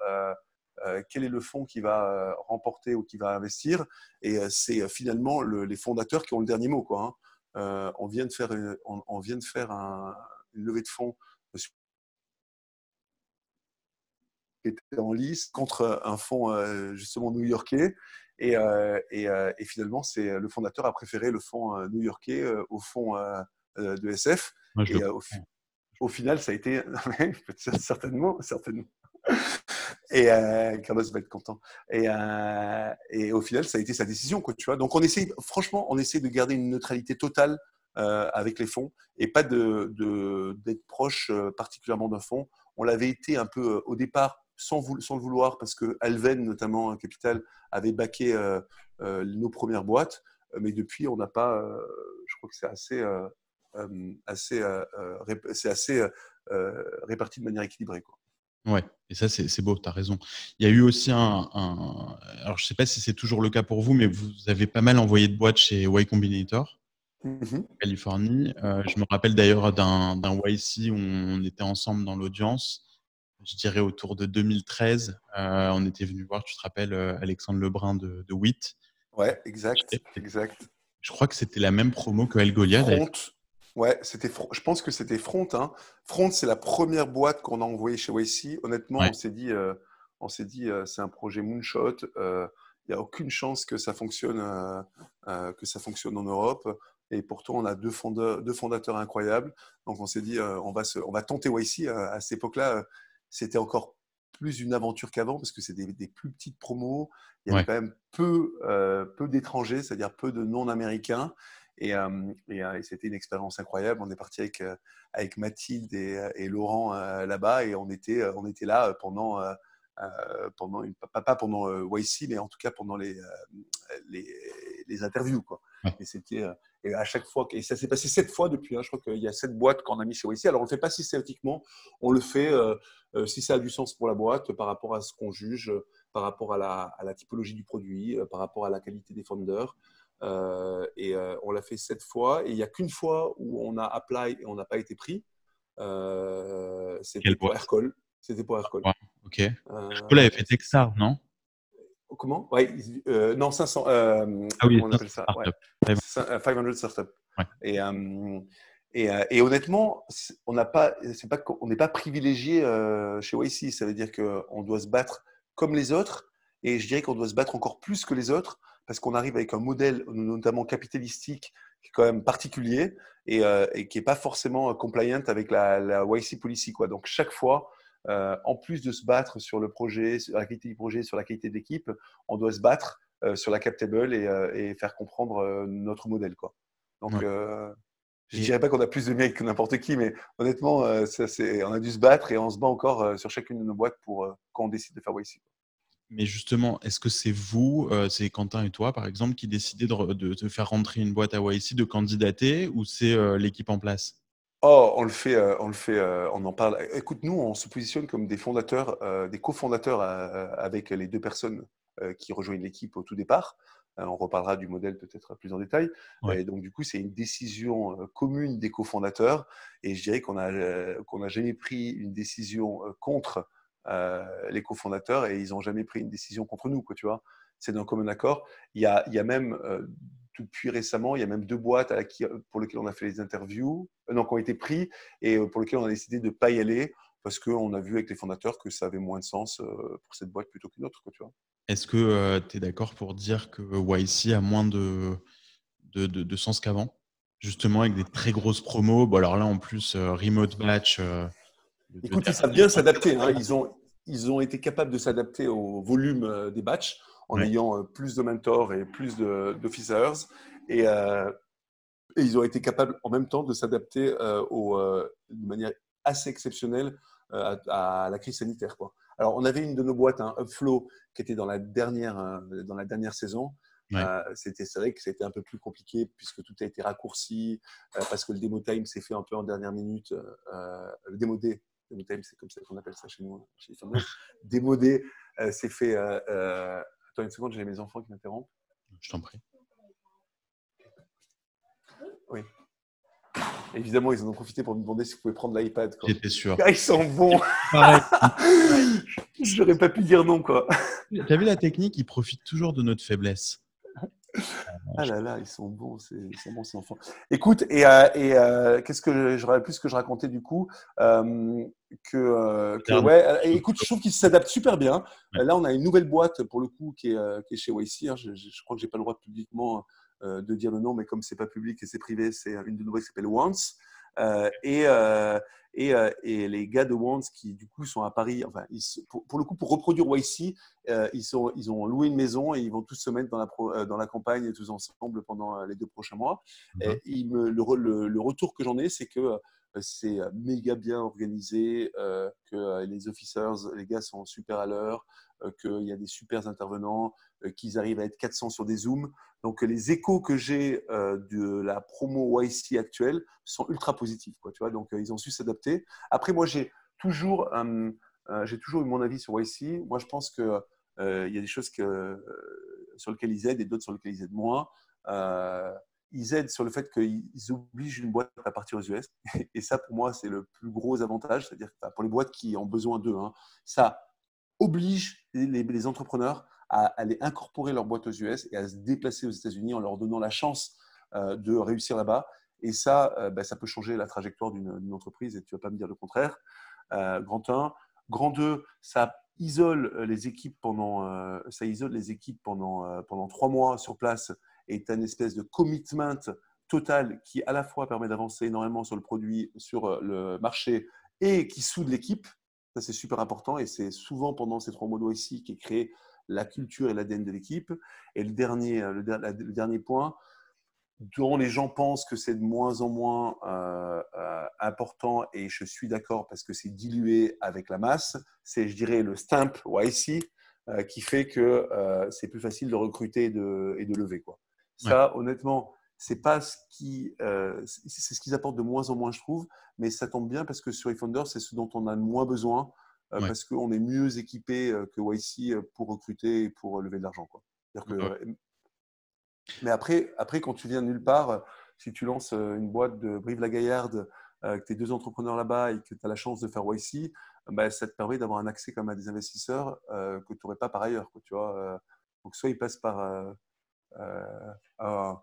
quel est le fonds qui va remporter ou qui va investir, et c'est finalement les fondateurs qui ont le dernier mot. Quoi, hein. on vient de faire, on vient de faire un, une levée de fonds qui était en lice contre un fonds euh, justement new-yorkais. Et, euh, euh, et, finalement, c'est le fondateur a préféré le fonds new-yorkais au fonds de SF. et au, final, ça a été certainement, certainement. Et Carlos va être content. Et, et, au final, ça a été sa décision, quoi, tu vois. Donc, on essaie, franchement, on essaie de garder une neutralité totale euh, avec les fonds et pas d'être proche euh, particulièrement d'un fonds. On l'avait été un peu euh, au départ sans, le vouloir parce que Alven, notamment Capital, avait baqué nos premières boîtes. Mais depuis, on n'a pas. je crois que c'est assez, assez, c'est assez réparti de manière équilibrée. Quoi. Ouais, et ça, c'est beau, tu as raison. Il y a eu aussi un, Alors, je ne sais pas si c'est toujours le cas pour vous, mais vous avez pas mal envoyé de boîtes chez Y Combinator. Mmh Californie. Euh, je me rappelle d'ailleurs d'un YC où on était ensemble dans l'audience. Je dirais autour de 2013. Euh, on était venu voir, tu te rappelles, euh, Alexandre Lebrun de, de WIT? Ouais, exact, exact. Je crois que c'était la même promo que El Goliath. Front. Ouais, c'était. Je pense que c'était Front. Hein. Front, c'est la première boîte qu'on a envoyée chez YC. Honnêtement, on s'est dit, on s'est dit, c'est un projet moonshot. Il n'y a aucune chance que ça fonctionne, que ça fonctionne en Europe. Et pourtant, on a deux, deux fondateurs incroyables. Donc, on s'est dit, euh, on, va on va tenter YC. Euh, à cette époque-là, euh, c'était encore plus une aventure qu'avant parce que c'est des, plus petites promos. Il y avait quand même peu, peu d'étrangers, c'est-à-dire peu de non-américains. Et, c'était une expérience incroyable. On est parti avec, avec Mathilde et, Laurent là-bas et on était, on était là pendant, pendant une, pas pendant YC, mais en tout cas pendant les, les, les interviews. Quoi. Et c'était et à chaque fois, et ça s'est passé sept fois depuis. Hein, je crois qu'il y a sept boîtes qu'on a mis chez YC. Alors on le fait pas systématiquement, on le fait euh, euh, si ça a du sens pour la boîte, par rapport à ce qu'on juge, par rapport à la, à la, typologie du produit, euh, par rapport à la qualité des founders. et on l'a fait sept fois. Et il n'y a qu'une fois où on a apply et on n'a pas été pris. C'était pour Aircall. C'était pour Aircall. ok. Aircall avait fait Texar, non? Comment? Ouais, euh, Non, 500. Euh, ah oui, on appelle ça? ouais. 500 startups. Et, euh, et, et, honnêtement, on n'a pas, pas, n'est pas privilégié chez YC. Ça veut dire qu'on doit se battre comme les autres. Et je dirais qu'on doit se battre encore plus que les autres parce qu'on arrive avec un modèle, notamment capitalistique, qui est quand même particulier et, et qui n'est pas forcément compliant avec la, la YC policy. Quoi. Donc, chaque fois, euh, en plus de se battre sur le projet, sur la qualité du projet, sur la qualité de l'équipe, on doit se battre euh, sur la captable et, euh, faire comprendre notre modèle. Quoi. Donc, je ne dirais pas qu'on a plus de mérite que n'importe qui, mais honnêtement, ça, on a dû se battre et on se bat encore sur chacune de nos boîtes pour quand on décide de faire YC. Mais justement, est-ce que c'est vous, c'est Quentin et toi, par exemple, qui décidez de, de, faire rentrer une boîte à YC, de candidater, ou c'est l'équipe en place? Oh, on le fait, euh, on le fait, euh, on en parle. Écoute, nous, on se positionne comme des fondateurs, euh, des cofondateurs avec les deux personnes qui rejoignent l'équipe au tout départ. on reparlera du modèle peut-être plus en détail. Et donc, du coup, c'est une décision commune des cofondateurs. Et je dirais qu'on a, qu'on n'a jamais pris une décision contre les cofondateurs et ils n'ont jamais pris une décision contre nous, quoi, tu vois. C'est d'un commun accord. Il y a, il y a même, depuis récemment, il y a même deux boîtes à qui, pour lesquelles on a fait les interviews, non, qui ont été pris et pour lesquelles on a décidé de ne pas y aller parce qu'on a vu avec les fondateurs que ça avait moins de sens pour cette boîte plutôt qu'une autre, quoi, tu vois. Est-ce que tu es d'accord pour dire que YC a moins de, de, de, sens qu'avant? Justement, avec des très grosses promos. Bon, alors là, en plus, remote batch. Écoute, ils savent bien s'adapter. Hein. Ils, ont, ils ont été capables de s'adapter au volume des batchs en ayant plus de mentors et plus d'officers. Et, et, ils ont été capables en même temps de s'adapter au, de manière assez exceptionnelle à, la crise sanitaire. Quoi. Alors, on avait une de nos boîtes, un hein, Upflow, qui était dans la dernière, dans la dernière saison. c'était c'est vrai que c'était un peu plus compliqué puisque tout a été raccourci parce que le demo time s'est fait un peu en dernière minute. le démodé, demo time, c'est comme ça qu'on appelle ça chez nous, hein, chez démodé, s'est fait Attends une seconde, j'ai mes enfants qui m'interrompent. Je t'en prie. Oui. Évidemment, ils en ont profité pour me demander si vous pouvez prendre l'iPad. J'étais sûr. Ah, ils sont bons. Je n'aurais pas pu dire non, quoi. Tu as vu la technique? Ils profitent toujours de notre faiblesse. Ah là là, ils sont bons, c'est bon ces enfants. Écoute, et, euh, et euh, qu'est-ce que j'aurais plus que je racontais du coup euh, que, ouais, écoute, je trouve qu'ils s'adaptent super bien. Là, on a une nouvelle boîte pour le coup qui est, qui est chez YC. Hein. Je, je, crois que j'ai pas le droit publiquement de dire le nom, mais comme c'est pas public et c'est privé, c'est une de nos boîtes qui s'appelle Once. et, et, et, les gars de Once qui du coup sont à Paris, enfin, pour, le coup, pour reproduire YC, ils, sont, ils ont loué une maison et ils vont tous se mettre dans la, dans la campagne tous ensemble pendant les deux prochains mois. Et il me, le, le, retour que j'en ai, c'est que c'est méga bien organisé, que les officers, les gars sont super à l'heure, qu'il y a des super intervenants, qu'ils arrivent à être 400 sur des Zooms. Donc les échos que j'ai de la promo YC actuelle sont ultra positifs. Tu vois Donc ils ont su s'adapter. Après, moi, j'ai toujours, j'ai toujours eu mon avis sur YC. Moi, je pense qu'il il y a des choses que, sur lesquelles ils aident et d'autres sur lesquelles ils aident moins ils aident sur le fait qu'ils obligent une boîte à partir aux US. Et ça, pour moi, c'est le plus gros avantage. C'est-à-dire pour les boîtes qui ont besoin d'eux, hein, ça oblige les, entrepreneurs à aller incorporer leur boîte aux US et à se déplacer aux États-Unis en leur donnant la chance euh, de réussir là-bas. Et ça, euh, bah, ça peut changer la trajectoire d'une entreprise et tu ne vas pas me dire le contraire. Euh, grand 1. Grand 2, ça isole les équipes pendant, ça isole les équipes pendant, pendant trois mois sur place est un espèce de commitment total qui à la fois permet d'avancer énormément sur le produit, sur le marché et qui soude l'équipe. Ça, c'est super important et c'est souvent pendant ces trois mois ici qui est créé la culture et l'ADN de l'équipe. Et le dernier, euh, le, dernier point, dont les gens pensent que c'est de moins en moins euh, important, et je suis d'accord parce que c'est dilué avec la masse, c'est, je dirais, le stamp YC qui fait que c'est plus facile de recruter et de, et de lever. Quoi. Ça, honnêtement, c'est pas ce qui, euh, c'est ce qu'ils apportent de moins en moins, je trouve. Mais ça tombe bien parce que sur eFounder, c'est ce dont on a le moins besoin euh, parce qu'on est mieux équipé euh, que YC pour recruter et pour lever de l'argent. Mais après, après, quand tu viens de nulle part, si tu lances une boîte de Brive-la-Gaillarde, que tu es deux entrepreneurs là-bas et que tu as la chance de faire YC, bah, ça te permet d'avoir un accès comme à des investisseurs que tu n'aurais pas par ailleurs. Quoi, tu vois donc, soit ils passent par euh,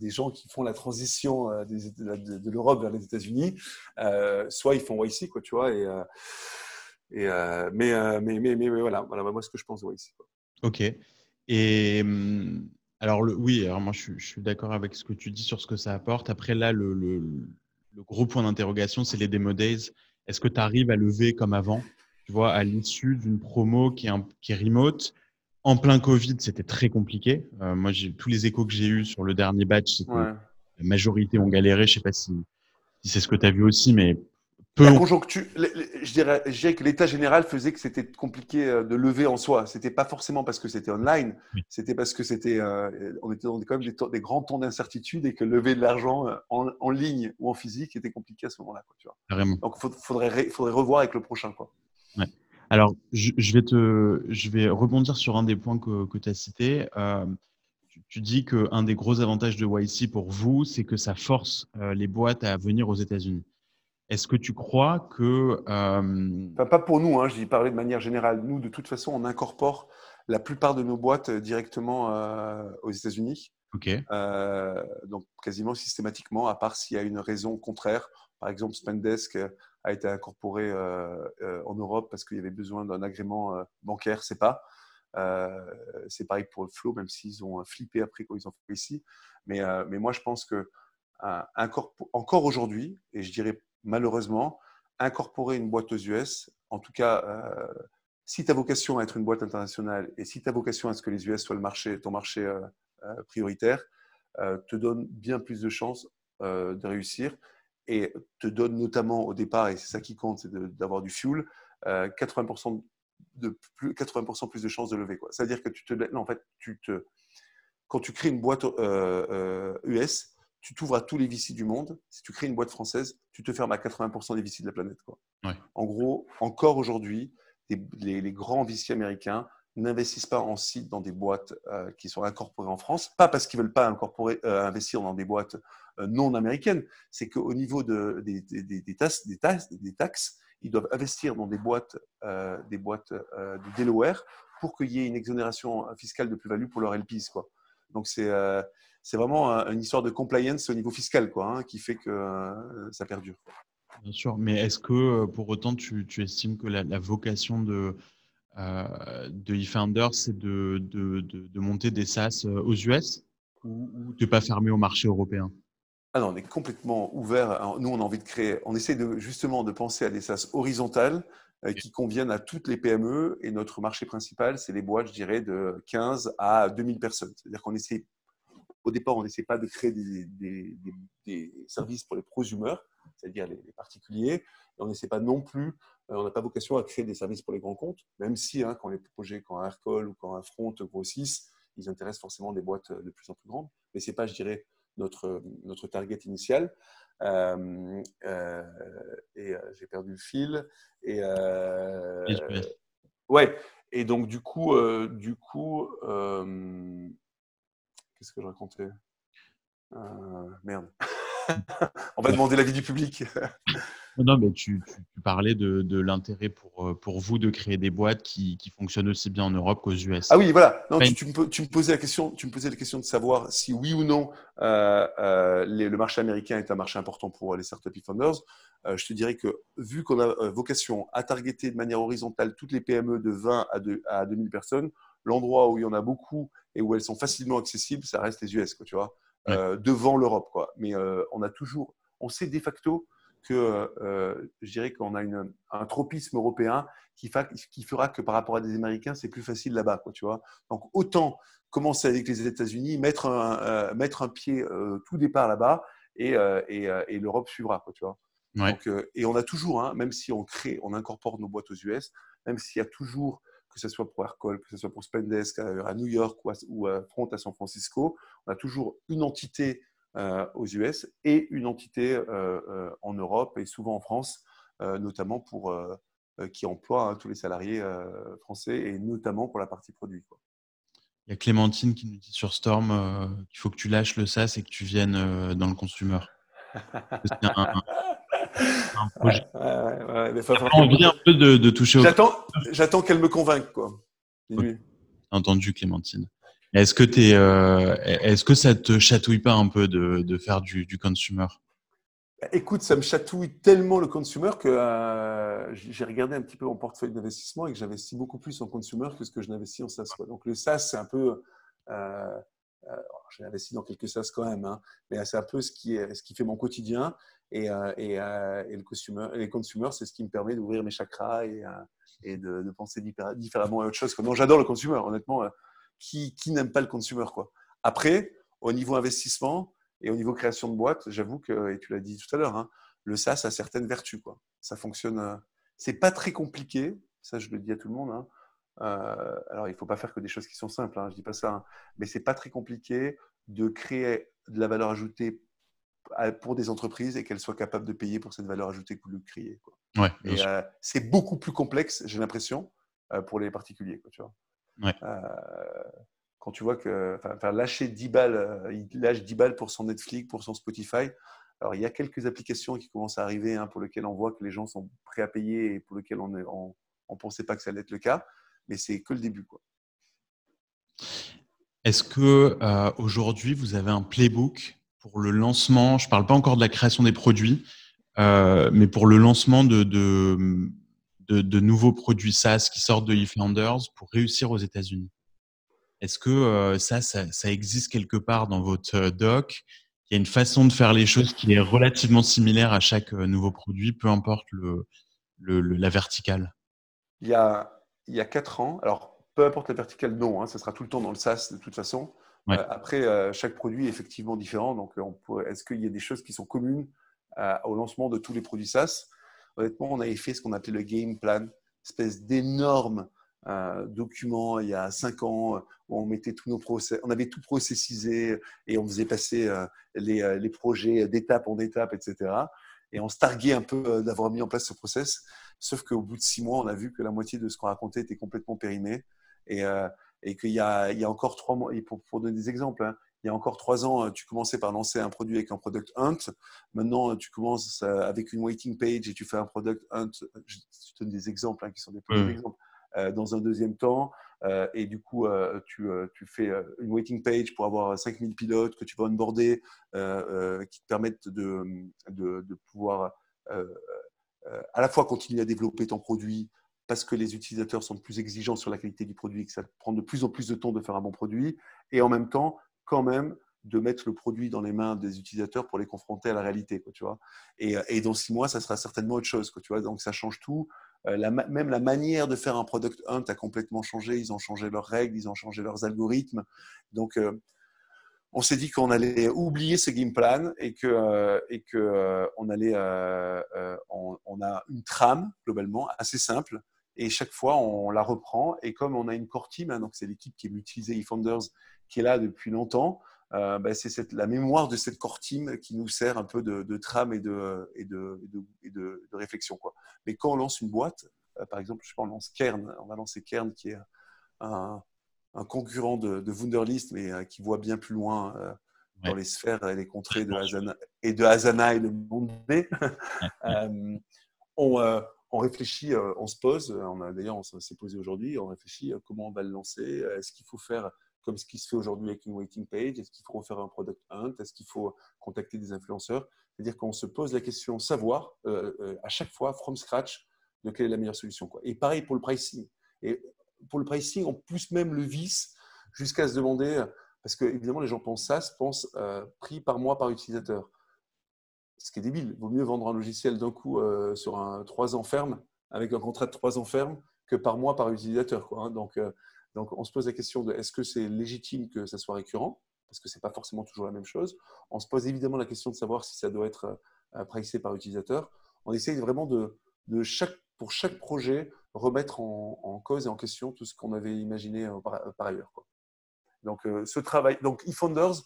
des gens qui font la transition euh, de, l'Europe vers les États-Unis, euh, soit ils font YC, quoi, tu vois. Et, et mais, mais, mais, mais, voilà, voilà, moi ce que je pense de YC. Ok. Et hum, alors oui, alors moi je, suis d'accord avec ce que tu dis sur ce que ça apporte. Après là, le, le, le gros point d'interrogation, c'est les demo days. Est-ce que tu arrives à lever comme avant, tu vois, à l'issue d'une promo qui est, qui est remote en plein Covid, c'était très compliqué. Euh, moi, j'ai tous les échos que j'ai eus sur le dernier batch, c'est que la majorité ont galéré. Je sais pas si, c'est ce que tu as vu aussi, mais peu. La conjoncture, je dirais, je dirais que l'état général faisait que c'était compliqué euh, de lever en soi. C'était pas forcément parce que c'était online, c'était parce que c'était, euh, on était dans des, quand même des, grands temps d'incertitude et que lever de l'argent en, ligne ou en physique était compliqué à ce moment-là. Donc, il faudrait, faudrait revoir avec le prochain. Quoi. Ouais. Alors, je, vais te, je vais rebondir sur un des points que, tu as cités. Euh, tu, dis qu'un des gros avantages de YC pour vous, c'est que ça force euh, les boîtes à venir aux États-Unis. Est-ce que tu crois que... pas pour nous, hein, je dis parler de manière générale. Nous, de toute façon, on incorpore la plupart de nos boîtes directement aux États-Unis. Ok. donc quasiment systématiquement, à part s'il y a une raison contraire. Par exemple, Spendesk a été incorporé en Europe parce qu'il y avait besoin d'un agrément bancaire, c'est pas. c'est pareil pour le Flow, même s'ils ont flippé après quand ils ont fait ici. Mais, mais moi, je pense que encore aujourd'hui, et je dirais malheureusement, incorporer une boîte aux US, en tout cas, si tu as vocation à être une boîte internationale et si tu as vocation à ce que les US soient le marché, ton marché euh, prioritaire, euh, te donne bien plus de chances euh, de réussir et te donne notamment au départ, et c'est ça qui compte, c'est d'avoir du fuel, 80% de plus, 80% plus de chances de lever. C'est-à-dire que tu te, non, en fait, tu te, quand tu crées une boîte US, tu t'ouvres à tous les VC du monde. Si tu crées une boîte française, tu te fermes à 80% des VC de la planète. Quoi. En gros, encore aujourd'hui, les, les, grands VC américains n'investissent pas en site dans des boîtes euh, qui sont incorporées en France, pas parce qu'ils ne veulent pas incorporer, euh, investir dans des boîtes euh, non américaines, c'est qu'au niveau de, des, des, des, taxes, des, taxes, ils doivent investir dans des boîtes, des boîtes de Delaware pour qu'il y ait une exonération fiscale de plus-value pour leurs LPs. Quoi. Donc c'est vraiment une histoire de compliance au niveau fiscal quoi, hein, qui fait que ça perdure. Bien sûr, mais est-ce que pour autant tu, tu estimes que la vocation de, de eFounder, c'est de, de, de, monter des SaaS euh, aux US ou, de ne pas fermer au marché européen? Ah non, on est complètement ouvert. Nous, on a envie de créer. On essaie de, justement de penser à des SaaS horizontales euh, qui conviennent à toutes les PME. Et notre marché principal, c'est les boîtes, je dirais, de 15 à 2000 personnes. C'est-à-dire qu'on essaie, au départ, on n'essaie pas de créer des, des, des, services pour les prosumeurs, c'est-à-dire les, les, particuliers. Et on n'essaie pas non plus euh, on n'a pas vocation à créer des services pour les grands comptes, même si hein, quand les projets, quand un Aircall ou quand un Front grossissent, ils intéressent forcément des boîtes de plus en plus grandes. Mais ce n'est pas, je dirais, notre, notre target initial. Euh, euh, et j'ai perdu le fil. Et, ouais. Et donc, du coup, du coup qu'est-ce que je racontais? Merde. On va demander l'avis du public. Non, mais tu, parlais de, l'intérêt pour, euh, pour vous de créer des boîtes qui, fonctionnent aussi bien en Europe qu'aux US. Ah oui, voilà. Non, tu, me, posais la question, tu me posais la question de savoir si oui ou non euh, euh, le marché américain est un marché important pour les startup founders. je te dirais que vu qu'on a vocation à targeter de manière horizontale toutes les PME de 20 à, 2, à 2000 personnes, l'endroit où il y en a beaucoup et où elles sont facilement accessibles, ça reste les US, quoi, tu vois, devant l'Europe. Quoi. Mais on a toujours, on sait de facto que euh, je dirais qu'on a une, un tropisme européen qui, qui, fera que par rapport à des Américains, c'est plus facile là-bas. Quoi, tu vois Donc autant commencer avec les États-Unis, mettre un, euh, mettre un pied euh, tout départ là-bas et, et, et l'Europe suivra. Quoi, tu vois Donc, et on a toujours, hein, même si on crée, on incorpore nos boîtes aux US, même s'il y a toujours, que ce soit pour Aircall, que ce soit pour Spendesk à, New York ou, à Front à San Francisco, on a toujours une entité euh, aux US et une entité euh, euh, en Europe et souvent en France, notamment pour qui emploie hein, tous les salariés français et notamment pour la partie produit. Il y a Clémentine qui nous dit sur Storm qu'il faut que tu lâches le SaaS et que tu viennes dans le consumer. C'est un, projet. envie un peu de, toucher au. J'attends qu'elle me convainque. Quoi. Entendu, Clémentine. Est-ce que, es, euh, est-ce que ça te chatouille pas un peu de, de faire du, du, consumer? Bah, Écoute, ça me chatouille tellement le consumer que euh, j'ai regardé un petit peu mon portefeuille d'investissement et que j'investis beaucoup plus en consumer que ce que je n'investis en SaaS. Donc le SaaS, c'est un peu. Euh, euh, j'ai investi dans quelques SaaS quand même, hein, mais c'est un peu ce qui, est, ce qui fait mon quotidien. Et, euh, et, le consumer, les consumers, c'est ce qui me permet d'ouvrir mes chakras et, et de, penser différemment à autre chose. Non, j'adore le consumer, honnêtement qui, n'aime pas le consumer. Quoi. Après, au niveau investissement et au niveau création de boîte, j'avoue que, et tu l'as dit tout à l'heure, hein, le SaaS a certaines vertus. Quoi. Ça fonctionne. Euh, c'est pas très compliqué, ça je le dis à tout le monde. Hein. Euh, alors il ne faut pas faire que des choses qui sont simples, hein, je ne dis pas ça, mais c'est pas très compliqué de créer de la valeur ajoutée pour des entreprises et qu'elles soient capables de payer pour cette valeur ajoutée que vous lui créez. Quoi. Ouais, euh, c'est beaucoup plus complexe, j'ai l'impression, pour les particuliers. Quoi, tu vois. Euh, quand tu vois que lâcher 10 balles, euh, il lâche 10 balles pour son Netflix, pour son Spotify, Alors, il y a quelques applications qui commencent à arriver hein, pour lesquelles on voit que les gens sont prêts à payer et pour lesquelles on ne on, pensait pas que ça allait être le cas, mais c'est que le début. Quoi. Est-ce que euh, aujourd'hui vous avez un playbook pour le lancement Je ne parle pas encore de la création des produits, euh, mais pour le lancement de, de, nouveaux produits SaaS qui sortent de eFounders pour réussir aux États-Unis. Est-ce que euh, ça, ça, existe quelque part dans votre doc? Il y a une façon de faire les choses qui est relativement similaire à chaque nouveau produit, peu importe le, la verticale il y, a, il y a quatre ans, alors peu importe la verticale, non, hein, ça sera tout le temps dans le SaaS de toute façon. Euh, après, euh, chaque produit est effectivement différent. Donc, est-ce qu'il y a des choses qui sont communes euh, au lancement de tous les produits SaaS? Honnêtement, on avait fait ce qu'on appelait le game plan, espèce d'énorme document il y a cinq ans où on mettait tous nos process, on avait tout processisé et on faisait passer les, projets d'étape en étape, etc. Et on se targuait un peu d'avoir mis en place ce process. Sauf qu'au bout de six mois, on a vu que la moitié de ce qu'on racontait était complètement périmé. Et, euh, et qu'il y, y a, encore trois mois, et pour, pour donner des exemples, hein, il y a encore trois ans, tu commençais par lancer un produit avec un product hunt. Maintenant, tu commences euh, avec une waiting page et tu fais un product hunt. Je te donne des exemples hein, qui sont des petits exemples. Euh, dans un deuxième temps, et du coup, tu, tu, fais une waiting page pour avoir 5000 pilotes que tu vas onboarder, qui te permettent de, de, de pouvoir à la fois continuer à développer ton produit, parce que les utilisateurs sont plus exigeants sur la qualité du produit, que ça prend de plus en plus de temps de faire un bon produit, et en même temps, quand même, de mettre le produit dans les mains des utilisateurs pour les confronter à la réalité. Quoi, tu vois et, et, dans six mois, ça sera certainement autre chose. Quoi, tu vois Donc ça change tout. Euh, même la manière de faire un product hunt a complètement changé. Ils ont changé leurs règles, ils ont changé leurs algorithmes. Donc euh, on s'est dit qu'on allait oublier ce game plan et que, euh, et que on allait, on, on, a une trame globalement assez simple et chaque fois, on la reprend. Et comme on a une core team, hein, donc c'est l'équipe qui est utilisée eFounders, qui est là depuis longtemps, euh, bah, c'est la mémoire de cette core team qui nous sert un peu de, trame et de, et de, et de, réflexion. Quoi. Mais quand on lance une boîte, euh, par exemple, je sais pas, on lance Kern, on va lancer Kern qui est un, concurrent de, Wunderlist, mais euh, qui voit bien plus loin dans les sphères et les contrées de Asana, et de Asana et le monde B. on, on réfléchit, euh, on se pose, on d'ailleurs on s'est posé aujourd'hui, on réfléchit euh, comment on va le lancer, est-ce qu'il faut faire comme ce qui se fait aujourd'hui avec une waiting page, est-ce qu'il faut refaire un product hunt, est-ce qu'il faut contacter des influenceurs? C'est-à-dire qu'on se pose la question savoir euh, à chaque fois, from scratch, de quelle est la meilleure solution. Et pareil pour le pricing. Et pour le pricing, on pousse même le vice jusqu'à se demander, parce que évidemment les gens pensent ça, pensent prix par mois par utilisateur ce qui est débile. Il vaut mieux vendre un logiciel d'un coup euh, sur un 3 ans ferme, avec un contrat de 3 ans ferme, que par mois par utilisateur. Hein. Donc, euh, donc, on se pose la question de est-ce que c'est légitime que ça soit récurrent Parce que ce n'est pas forcément toujours la même chose. On se pose évidemment la question de savoir si ça doit être euh, pricé par utilisateur. On essaye vraiment de, de chaque, pour chaque projet, remettre en, cause et en question tout ce qu'on avait imaginé par, ailleurs. Donc, ce travail. Donc, eFounders,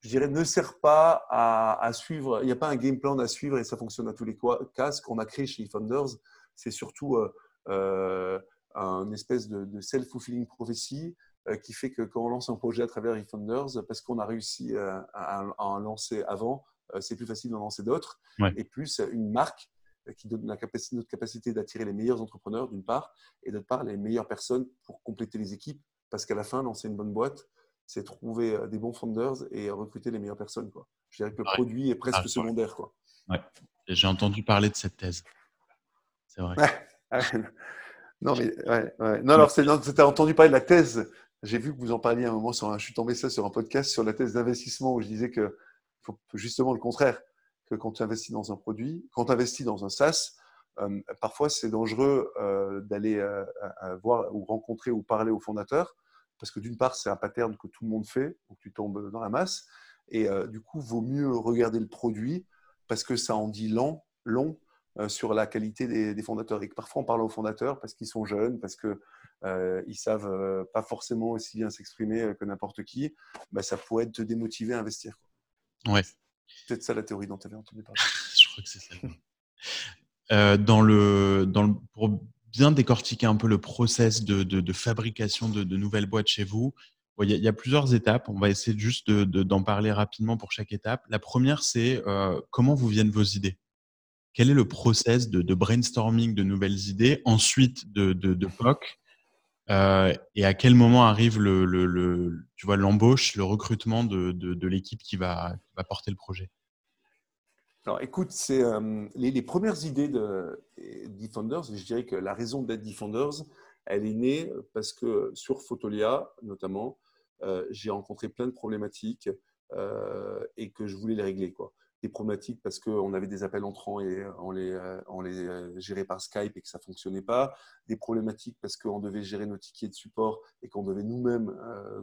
je dirais, ne sert pas à, suivre. Il n'y a pas un game plan à suivre et ça fonctionne à tous les cas. Ce qu'on a créé chez eFounders, c'est surtout euh, euh, un espèce de, self-fulfilling prophecy euh, qui fait que quand on lance un projet à travers eFounders, parce qu'on a réussi à, en lancer avant, c'est plus facile d'en lancer d'autres. Et plus une marque qui donne la capacité, notre capacité d'attirer les meilleurs entrepreneurs, d'une part, et d'autre part, les meilleures personnes pour compléter les équipes. Parce qu'à la fin, lancer une bonne boîte, c'est trouver euh, des bons founders et recruter les meilleures personnes. Quoi. Je dirais que le produit est presque ah, secondaire. Quoi. Ouais. J'ai entendu parler de cette thèse. C'est vrai. non, mais Non, alors, tu as entendu parler de la thèse. J'ai vu que vous en parliez à un moment. Sur un, je suis tombé ça sur un podcast sur la thèse d'investissement où je disais que faut justement le contraire. Que quand tu investis dans un produit, quand tu investis dans un SaaS, euh, parfois c'est dangereux euh, d'aller voir ou rencontrer ou parler aux fondateurs parce que d'une part, c'est un pattern que tout le monde fait, donc tu tombes dans la masse, et euh, du coup, vaut mieux regarder le produit parce que ça en dit long, long euh, sur la qualité des, fondateurs. Et que parfois, on parle aux fondateurs parce qu'ils sont jeunes, parce qu'ils euh, ne savent pas forcément aussi bien s'exprimer que n'importe qui, bah, ça pourrait te démotiver à investir. Ouais. C'est peut-être ça la théorie dont tu avais entendu parler. Je crois que c'est ça. dans le, dans le, pour bien décortiquer un peu le process de, fabrication de, nouvelles boîtes chez vous? il y, a plusieurs étapes. On va essayer juste d'en parler rapidement pour chaque étape. La première, c'est euh, comment vous viennent vos idées? Quel est le process de, brainstorming de nouvelles idées, ensuite de, POC? Euh, Et à quel moment arrive le, vois, l'embauche, le recrutement de, l'équipe qui va porter le projet? Alors, écoute, c'est euh, les, premières idées de Defenders. Je dirais que la raison d'être Defenders, elle est née parce que sur Photolia, notamment, euh, j'ai rencontré plein de problématiques euh, et que je voulais les régler. Des problématiques parce qu'on avait des appels entrants et on les, euh, on les gérait par Skype et que ça ne fonctionnait pas. Des problématiques parce qu'on devait gérer nos tickets de support et qu'on devait nous-mêmes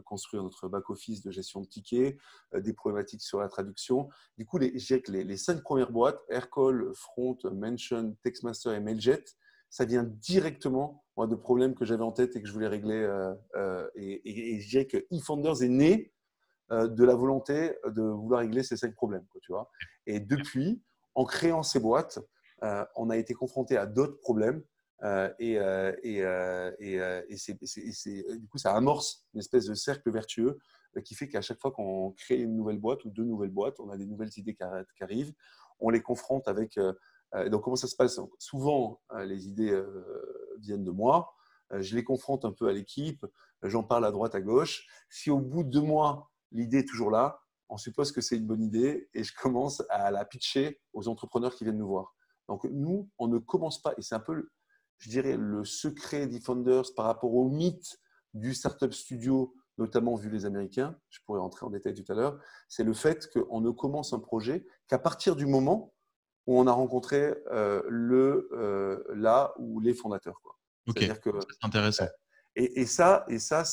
construire notre back-office de gestion de tickets. Des problématiques sur la traduction. Du coup, les, cinq premières boîtes, Aircall, Front, Mention, Textmaster et Mailjet, ça vient directement de problèmes que j'avais en tête et que je voulais régler. Euh, euh, et, je dirais que eFounders est né euh, de la volonté de vouloir régler ces cinq problèmes. tu vois et depuis, en créant ces boîtes, on a été confronté à d'autres problèmes. et, du coup, ça amorce une espèce de cercle vertueux qui fait qu'à chaque fois qu'on crée une nouvelle boîte ou deux nouvelles boîtes, on a des nouvelles idées qui arrivent. On les confronte avec euh, donc, comment ça se passe? Souvent, euh, les idées euh, viennent de moi. Je les confronte un peu à l'équipe. J'en parle à droite, à gauche. Si au bout de deux mois, l'idée est toujours là, on suppose que c'est une bonne idée et je commence à la pitcher aux entrepreneurs qui viennent nous voir. Donc, nous, on ne commence pas, et c'est un peu, je dirais, le secret d'eFounders par rapport au mythe du startup studio, notamment vu les Américains, je pourrais rentrer en détail tout à l'heure, c'est le fait qu'on ne commence un projet qu'à partir du moment où on a rencontré euh, le, euh, là ou les fondateurs. Quoi. Ok, c'est intéressant. Et, ça, et ça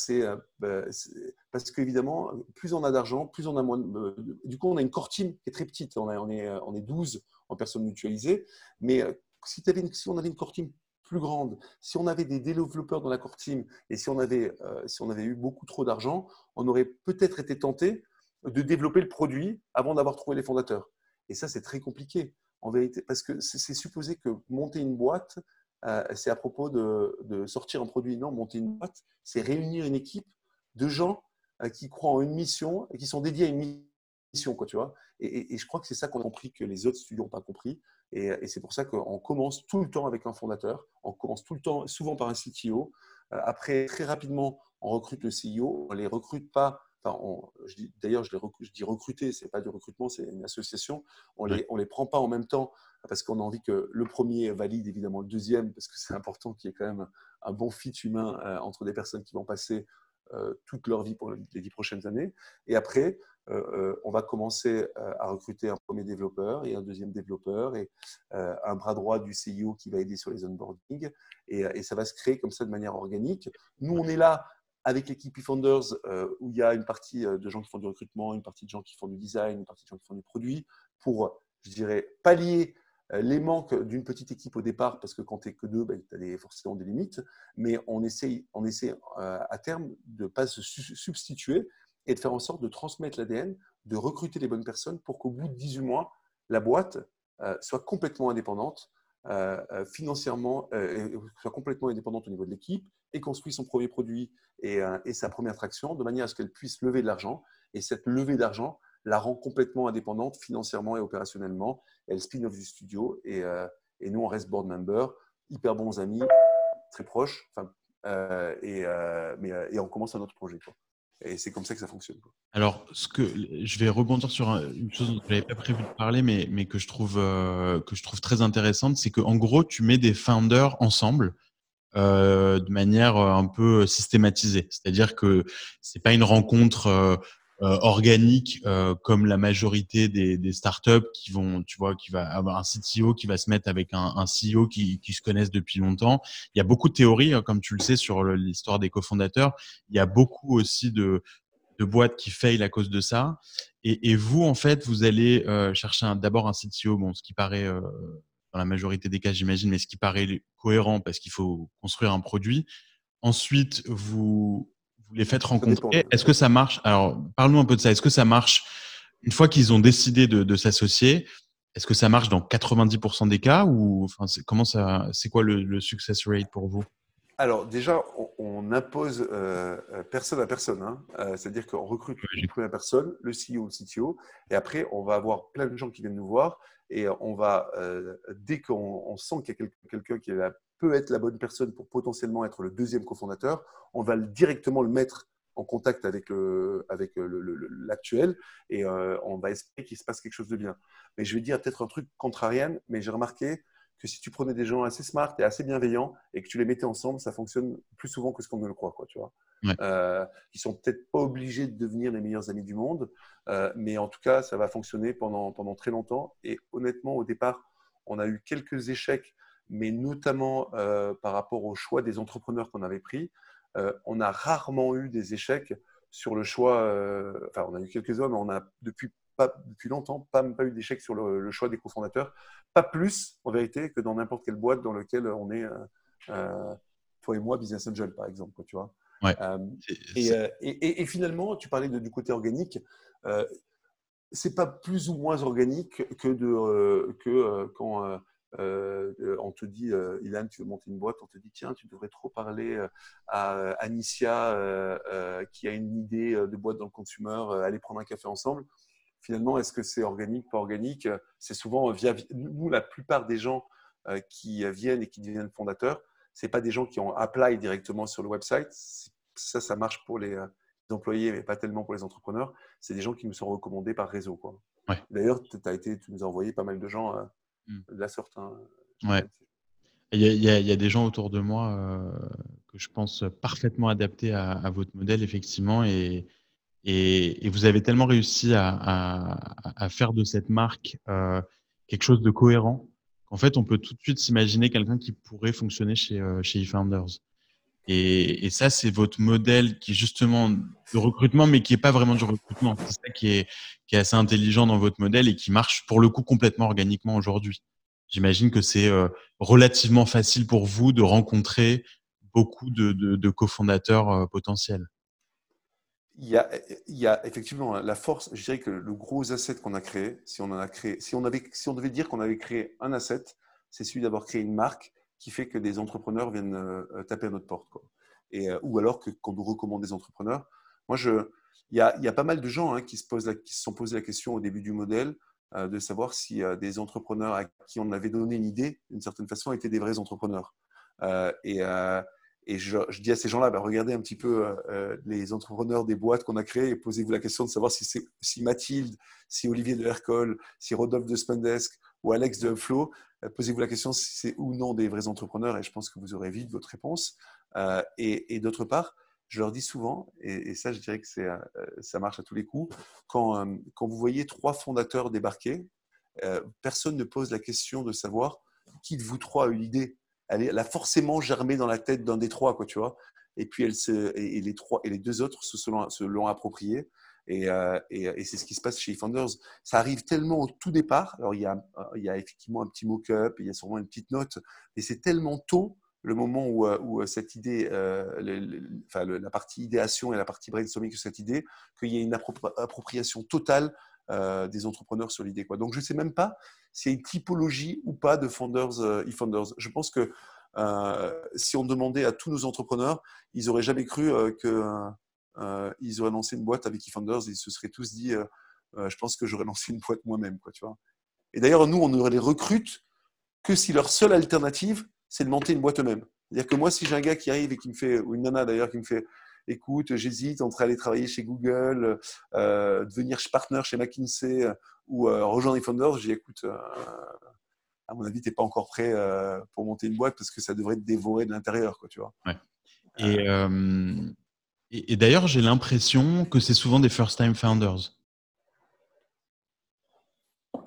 bah, c'est parce qu'évidemment, plus on a d'argent, plus on a moins. De, du coup, on a une core team qui est très petite. On, est, on est 12 en personnes mutualisées. Mais euh, si, si on avait une core team plus grande, si on avait des développeurs dans la core team et si on avait, si on avait eu beaucoup trop d'argent, on aurait peut-être été tenté de développer le produit avant d'avoir trouvé les fondateurs. Et ça, c'est très compliqué en vérité, parce que c'est supposé que monter une boîte, euh, c'est à propos de, sortir un produit. Non, monter une boîte, c'est réunir une équipe de gens euh, qui croient en une mission et qui sont dédiés à une mission, quoi, tu vois. Et, je crois que c'est ça qu'on a compris que les autres studios n'ont pas compris. Et, c'est pour ça qu'on commence tout le temps avec un fondateur, on commence tout le temps, souvent par un CTO. Euh, après, très rapidement, on recrute le CEO. On ne les recrute pas D'ailleurs, je, je, dis recruter, ce n'est pas du recrutement, c'est une association. On ne les, on les prend pas en même temps parce qu'on a envie que le premier valide évidemment le deuxième, parce que c'est important qu'il y ait quand même un bon fit humain euh, entre des personnes qui vont passer euh, toute leur vie pour les dix prochaines années. Et après, euh, on va commencer à recruter un premier développeur et un deuxième développeur et un bras droit du CEO qui va aider sur les onboarding. Et, et, ça va se créer comme ça de manière organique. Nous, on est là avec l'équipe eFounders, euh, où il y a une partie euh, de gens qui font du recrutement, une partie de gens qui font du design, une partie de gens qui font du produit, pour, je dirais, pallier euh, les manques d'une petite équipe au départ, parce que quand tu n'es que deux, ben, tu as forcément des limites, mais on essaie, on essaie à terme de ne pas se substituer et de faire en sorte de transmettre l'ADN, de recruter les bonnes personnes pour qu'au bout de 18 mois, la boîte soit complètement indépendante euh, euh, financièrement, euh, soit complètement indépendante au niveau de l'équipe et construit son premier produit et, sa première traction de manière à ce qu'elle puisse lever de l'argent. Et cette levée d'argent la rend complètement indépendante financièrement et opérationnellement. Elle spin-off du studio et, et, nous, on reste board member, hyper bons amis, très proches. et, mais, et on commence un autre projet. Quoi. Et c'est comme ça que ça fonctionne. Alors, ce que je vais rebondir sur une chose dont je n'avais pas prévu de parler, mais, que, je trouve, euh, que je trouve très intéressante, c'est qu'en gros, tu mets des founders ensemble euh, de manière euh, un peu systématisée. C'est-à-dire que c'est pas une rencontre euh, organique euh, comme la majorité des, des, startups qui vont, tu vois, qui va avoir un CTO qui va se mettre avec un, un CEO qui, qui, se connaissent depuis longtemps. Il y a beaucoup de théories, hein, comme tu le sais, sur l'histoire des cofondateurs. Il y a beaucoup aussi de, de boîtes qui faillent à cause de ça. Et, et vous, en fait, vous allez euh, chercher d'abord un CTO, bon, ce qui paraît euh, dans la majorité des cas, j'imagine, mais ce qui paraît cohérent parce qu'il faut construire un produit. Ensuite, vous les faites rencontrer. Est-ce que ça marche? Alors, parle-nous un peu de ça. Est-ce que ça marche? Une fois qu'ils ont décidé de, s'associer Est-ce que ça marche dans 90% des cas ou enfin, comment ça C'est quoi le, success rate pour vous? Alors déjà, on, impose personne à personne. Hein. C'est-à-dire qu'on recrute une première personne, le CEO, le CTO, et après, on va avoir plein de gens qui viennent nous voir, et on va, dès qu'on sent qu'il y a quelqu'un qui peut être la bonne personne pour potentiellement être le deuxième cofondateur, on va directement le mettre en contact avec l'actuel avec et on va espérer qu'il se passe quelque chose de bien. Mais je vais dire peut-être un truc contrarian, mais j'ai remarqué que si tu prenais des gens assez smart et assez bienveillants et que tu les mettais ensemble, ça fonctionne plus souvent que ce qu'on ne le croit, quoi, tu vois. Euh, ils sont peut-être pas obligés de devenir les meilleurs amis du monde, euh, mais en tout cas, ça va fonctionner pendant, pendant très longtemps. Et honnêtement, au départ, on a eu quelques échecs, mais notamment euh, par rapport au choix des entrepreneurs qu'on avait pris. on a rarement eu des échecs sur le choix. enfin, on a eu quelques-uns, mais on a depuis pas, depuis longtemps pas, pas eu d'échec sur le, choix des cofondateurs. Pas plus, en vérité, que dans n'importe quelle boîte dans laquelle on est, euh, euh, toi et moi, Business Angel, par exemple. tu vois. Euh, et, et, finalement, tu parlais de, du côté organique. c'est pas plus ou moins organique que, de, que quand on te dit, Ilan, tu veux monter une boîte, on te dit, tiens, tu devrais trop parler à Anicia qui a une idée de boîte dans le consumer, aller prendre un café ensemble finalement, est-ce que c'est organique, pas organique? C'est souvent via nous, la plupart des gens euh, qui viennent et qui deviennent fondateurs, c'est pas des gens qui ont apply directement sur le website. Ça, ça marche pour les, euh, employés, mais pas tellement pour les entrepreneurs. C'est des gens qui nous sont recommandés par réseau. Quoi. D'ailleurs, tu as été, tu nous as envoyé pas mal de gens euh, hmm. de la sorte. Hein. Ouais. Il y, a, il y, a, des gens autour de moi que je pense parfaitement adaptés à, à, votre modèle, effectivement, et, et, vous avez tellement réussi à, faire de cette marque euh, quelque chose de cohérent qu'en fait, on peut tout de suite s'imaginer quelqu'un qui pourrait fonctionner chez, euh, chez eFounders. Et, et, ça, c'est votre modèle qui est justement de recrutement, mais qui n'est pas vraiment du recrutement. C'est ça qui est, qui est assez intelligent dans votre modèle et qui marche pour le coup complètement organiquement aujourd'hui. J'imagine que c'est euh, relativement facile pour vous de rencontrer beaucoup de, de, de cofondateurs potentiels il y, a, effectivement la force, je dirais que le gros asset qu'on a créé, si on, en a créé si, on devait dire qu'on avait créé un asset, c'est celui d'avoir créé une marque qui fait que des entrepreneurs viennent euh, taper à notre porte. Et, euh, ou alors qu'on nous recommande des entrepreneurs. Moi, je, il, y a, pas mal de gens hein, qui, se posent qui se sont posé la question au début du modèle euh, de savoir si des entrepreneurs à qui on avait donné une idée, d'une certaine façon, étaient des vrais entrepreneurs. et et je, dis à ces gens-là, bah, regardez un petit peu euh, euh, les entrepreneurs des boîtes qu'on a créées et posez-vous la question de savoir si, si Mathilde, si Olivier de Hercole, si Rodolphe de Spendesk ou Alex de Flow, euh, posez-vous la question si c'est ou non des vrais entrepreneurs et je pense que vous aurez vite votre réponse. et, d'autre part, je leur dis souvent, et, ça je dirais que ça marche à tous les coups, quand vous voyez trois fondateurs débarquer, personne ne pose la question de savoir qui de vous trois a eu l'idée elle, a forcément germé dans la tête d'un des trois, quoi, tu vois. Et puis elle se, et, les trois et les deux autres se, l'ont approprié. Euh, et, c'est ce qui se passe chez Founders. Ça arrive tellement au tout départ. Alors il y a, effectivement un petit mock-up, il y a sûrement une petite note, mais c'est tellement tôt le moment où, euh, où cette idée, euh, enfin, la partie idéation et la partie brainstorming de cette idée, qu'il y a une appropriation totale des entrepreneurs sur l'idée. Quoi. Donc je ne sais même pas s'il y a une typologie ou pas de founders, e-founders. Je pense que euh, si on demandait à tous nos entrepreneurs, ils n'auraient jamais cru euh, qu'ils euh, auraient lancé une boîte avec eFounders. Ils se seraient tous dit, je pense que j'aurais lancé une boîte moi-même. Quoi, tu vois Et d'ailleurs, nous, on ne les recrute que si leur seule alternative, c'est de monter une boîte eux-mêmes. C'est-à-dire que moi, si j'ai un gars qui arrive et qui me fait, ou une nana d'ailleurs, qui me fait, écoute, j'hésite entre aller travailler chez Google, devenir partner chez McKinsey ou rejoindre eFounders, j'ai écoute, à mon avis, tu n'es pas encore prêt euh, pour monter une boîte parce que ça devrait te dévorer de l'intérieur, quoi, tu vois. Et, euh, et, d'ailleurs, j'ai l'impression que c'est souvent des first-time founders.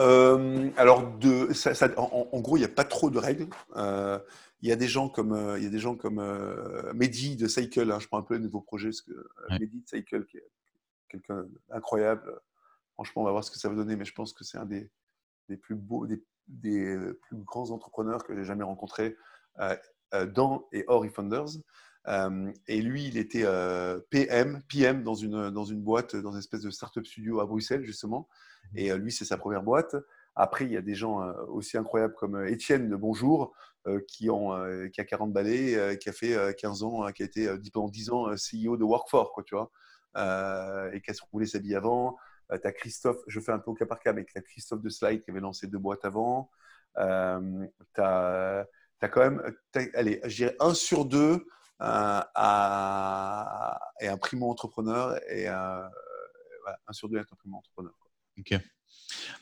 Euh, alors, de, ça, en, gros, il n'y a pas trop de règles. Il y a des gens comme, il y a des gens comme Mehdi de Cycle. Hein, je prends un peu le nouveau projet parce que Mehdi de Cycle, qui est quelqu'un d'incroyable. Franchement, on va voir ce que ça va donner, mais je pense que c'est un des, des plus beaux, des, des plus grands entrepreneurs que j'ai jamais rencontrés euh, euh, dans et hors eFounders. et lui, il était PM, PM dans une, dans une boîte, dans une espèce de startup studio à Bruxelles, justement. Mmh. Et lui, c'est sa première boîte. Après, il y a des gens aussi incroyables comme Étienne de Bonjour, qui, ont, qui a 40 balais, qui a fait 15 ans, qui a été pendant 10 ans CEO de Workfor, quoi, tu vois, et qui a roulé sa vie avant. tu as Christophe, je fais un peu au cas par cas, mais tu as Christophe de Slide qui avait lancé deux boîtes avant. tu as, quand même, allez, je dirais un sur deux à, et un primo-entrepreneur et un, sur deux est un primo-entrepreneur. Ok.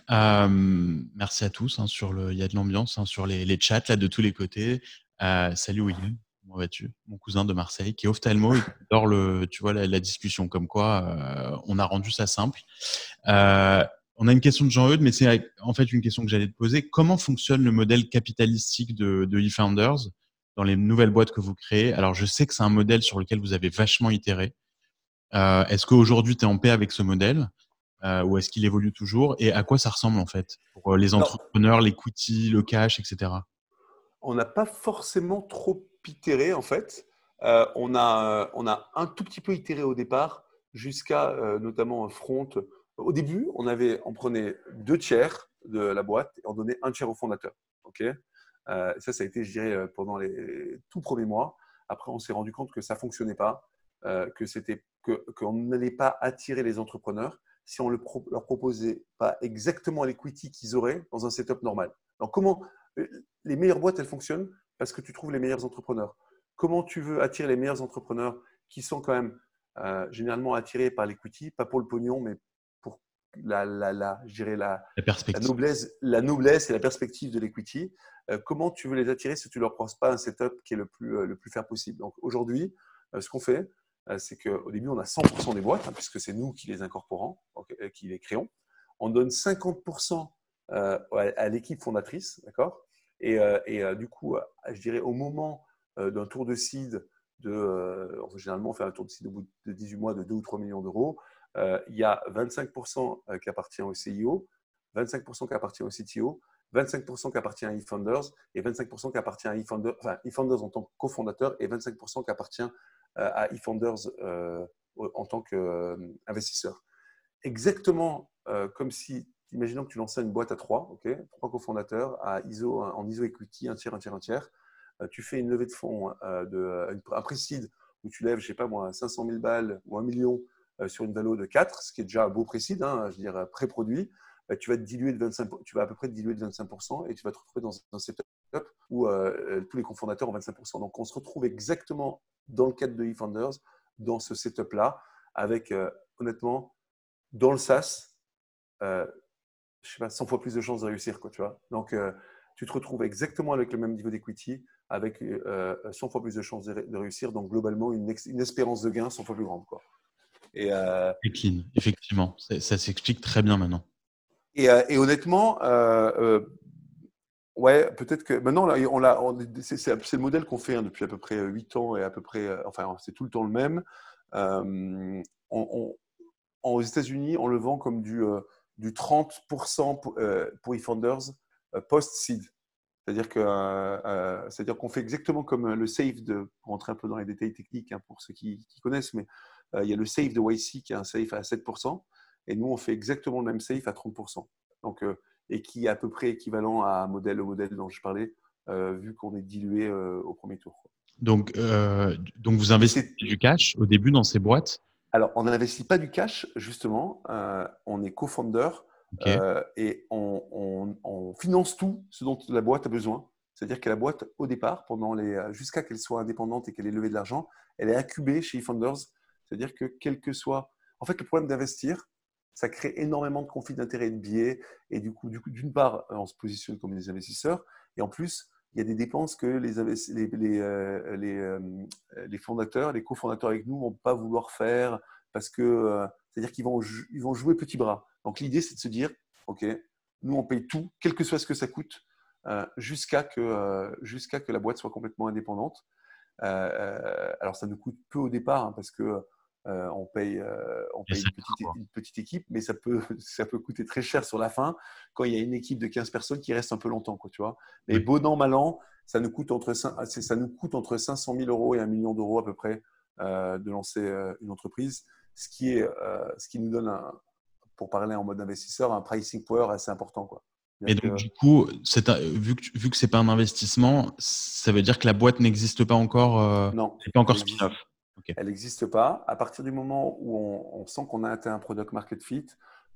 Merci à tous. Hein, sur le, il y a de l'ambiance hein, sur les, les, chats là, de tous les côtés. Euh, salut William, comment vas-tu? Mon cousin de Marseille qui est ophtalmo et qui adore le, tu vois, la, discussion. Comme quoi, euh, on a rendu ça simple. Euh, on a une question de Jean-Eudes, mais c'est en fait une question que j'allais te poser. Comment fonctionne le modèle capitalistique de, de eFounders dans les nouvelles boîtes que vous créez? Alors, je sais que c'est un modèle sur lequel vous avez vachement itéré. Est-ce qu'aujourd'hui, tu es en paix avec ce modèle? euh, ou est-ce qu'il évolue toujours Et à quoi ça ressemble en fait pour euh, les entrepreneurs, l'equity, le cash, etc. On n'a pas forcément trop itéré en fait. Euh, on, a, on a un tout petit peu itéré au départ jusqu'à notamment Front. Au début, on, avait, on prenait deux tiers de la boîte et on donnait un tiers au fondateur. Ok? Ça, ça a été, je dirais, pendant les tout premiers mois. Après, on s'est rendu compte que ça fonctionnait pas, que c'était que qu'on n'allait pas attirer les entrepreneurs si on ne leur proposait pas exactement l'equity qu'ils auraient dans un setup normal. Donc, comment euh, les meilleures boîtes, elles fonctionnent parce que tu trouves les meilleurs entrepreneurs. Comment tu veux attirer les meilleurs entrepreneurs qui sont quand même euh, généralement attirés par l'equity, pas pour le pognon, mais pour la, la, la, la, la, noblesse, la noblesse et la perspective de l'equity. Euh, comment tu veux les attirer si tu ne leur proposes pas un setup qui est le plus, le plus faire possible? Donc aujourd'hui, ce qu'on fait, euh, c'est qu'au début, on a 100% des boîtes, hein, puisque c'est nous qui les incorporons, euh, qui les créons. On donne 50% euh, à l'équipe fondatrice, d'accord? Et, du coup, je dirais au moment d'un tour de seed, de, généralement, on fait un tour de seed au bout de 18 mois de 2 ou 3 millions d'euros, il y a 25% qui appartient au CIO, 25% qui appartient au CTO, 25% qui appartient à eFounders et 25% qui appartient à eFounders, enfin eFounders en tant que cofondateur et 25% qui appartient euh, à eFounders euh, en tant qu'investisseur. Exactement euh, comme si, imaginons que tu lançais une boîte à trois, ok, trois cofondateurs à ISO, en ISO equity, un tiers, un tiers, un tiers. tu fais une levée de fonds, de, un précide où tu lèves, je sais pas moi, 500 000 balles ou un million sur une valeur de 4, ce qui est déjà un beau précide, hein, je veux dire pré-produit. tu vas diluer de 25, tu vas à peu près te diluer de 25% et tu vas te retrouver dans un où tous les cofondateurs ont 25%. Donc on se retrouve exactement dans le cadre de eFounders, dans ce setup-là, avec euh, honnêtement, dans le SaaS, euh, je sais pas, 100 fois plus de chances de réussir. Quoi, tu vois Donc, euh, tu te retrouves exactement avec le même niveau d'equity, avec 100 fois plus de chances de, réussir. Donc, globalement, une, espérance de gain 100 fois plus grande. Quoi. Et, clean, effectivement. Ça, s'explique très bien maintenant. Et, et honnêtement, Ouais, peut-être que maintenant, là, on l'a, c'est, le modèle qu'on fait hein, depuis à peu près 8 ans et à peu près, euh, enfin, c'est tout le temps le même. Euh, aux États-Unis, on le vend comme du, euh, du 30% pour, euh, pour eFounders post-seed. C'est-à-dire, qu'on fait exactement comme le save de, pour rentrer un peu dans les détails techniques hein, pour ceux qui, qui connaissent, mais il y a le save de YC qui est un save à 7%, et nous, on fait exactement le même save à 30%. Donc, et qui est à peu près équivalent à un modèle, au modèle dont je parlais, euh, vu qu'on est dilué euh, au premier tour. Donc, euh, donc vous investissez du cash au début dans ces boîtes? Alors, on n'investit pas du cash, justement. on est co-founder et on, on, finance tout ce dont la boîte a besoin. C'est-à-dire que la boîte, au départ, pendant les, jusqu'à qu'elle soit indépendante et qu'elle ait levé de l'argent, elle est incubée chez eFounders. C'est-à-dire que quel que soit. En fait, le problème d'investir, ça crée énormément de conflits d'intérêts et de biais. Et du coup, d'une part, on se positionne comme des investisseurs. Et en plus, il y a des dépenses que les, les, les, euh, euh, les, fondateurs, les cofondateurs avec nous ne vont pas vouloir faire parce que, euh, c'est-à-dire qu'ils vont, ils vont jouer petit bras. Donc l'idée, c'est de se dire, OK, nous, on paye tout, quel que soit ce que ça coûte, jusqu'à que, jusqu'à que la boîte soit complètement indépendante. alors ça nous coûte peu au départ hein, parce que on paye, on paye une, petite, équipe, mais ça peut, ça peut coûter très cher sur la fin quand il y a une équipe de 15 personnes qui reste un peu longtemps. Quoi, tu vois mais bon an, mal an, ça nous, coûte entre, ça nous coûte entre 500 000 euros et 1 million d'euros à peu près de lancer une entreprise, ce qui, est, ce qui nous donne, un, pour parler en mode investisseur, un pricing power assez important. Quoi. Et donc, du coup, vu que, vu que ce n'est pas un investissement, ça veut dire que la boîte n'existe pas encore euh. C'est pas encore spin-off Elle n'existe pas. À partir du moment où on, sent qu'on a atteint un product market fit,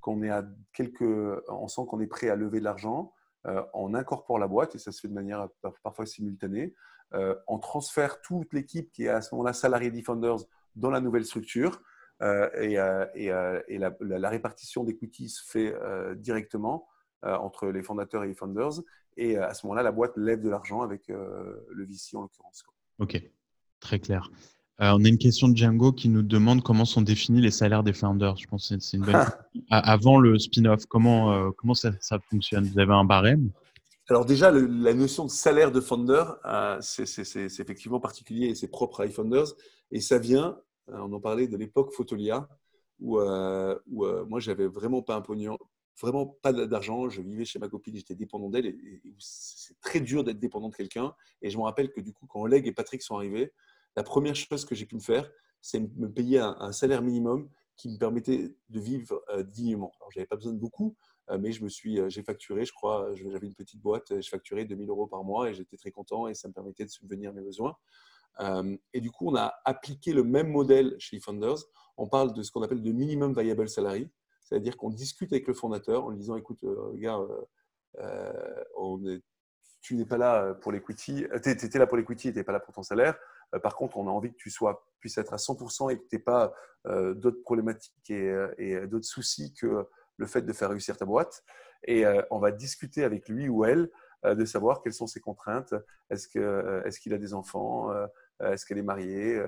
qu'on est à quelques, on sent qu'on est prêt à lever de l'argent, euh, on incorpore la boîte, et ça se fait de manière parfois simultanée. Euh, on transfère toute l'équipe qui est à ce moment-là salarié Defenders dans la nouvelle structure. et, la, la, répartition d'equity se fait directement. Euh, entre les fondateurs et les founders. Et euh, à ce moment-là, la boîte lève de l'argent avec euh, le VC en l'occurrence. Ok, très clair. On a une question de Django qui nous demande comment sont définis les salaires des founders. Je pense que c'est une bonne Avant le spin-off, comment, comment ça, fonctionne? Vous avez un barème? Alors déjà, la notion de salaire de founder, c'est effectivement particulier et c'est propre à iFounders. Et ça vient, on en parlait de l'époque Photolia, où, où moi, j'avais vraiment pas un pognon, vraiment pas d'argent. Je vivais chez ma copine, j'étais dépendant d'elle. Et, c'est très dur d'être dépendant de quelqu'un. Et je me rappelle que du coup, quand Oleg et Patrick sont arrivés, la première chose que j'ai pu me faire, c'est me payer un, salaire minimum qui me permettait de vivre euh, dignement. Alors, j'avais pas besoin de beaucoup, euh, mais je me suis, euh, j'ai facturé, je crois, j'avais une petite boîte, je facturais 2000 euros par mois et j'étais très content et ça me permettait de subvenir mes besoins. et du coup, on a appliqué le même modèle chez Funders. On parle de ce qu'on appelle de minimum viable salary. C'est-à-dire qu'on discute avec le fondateur en lui disant écoute, gars, tu n'es pas là pour l'equity, tu étais là pour l'equity tu n'es pas là pour ton salaire. Par contre, on a envie que tu sois, puisses être à 100% et que tu n'aies pas d'autres problématiques et, d'autres soucis que le fait de faire réussir ta boîte. Et on va discuter avec lui ou elle de savoir quelles sont ses contraintes. Est-ce qu'il a des enfants Est-ce qu'elle est mariée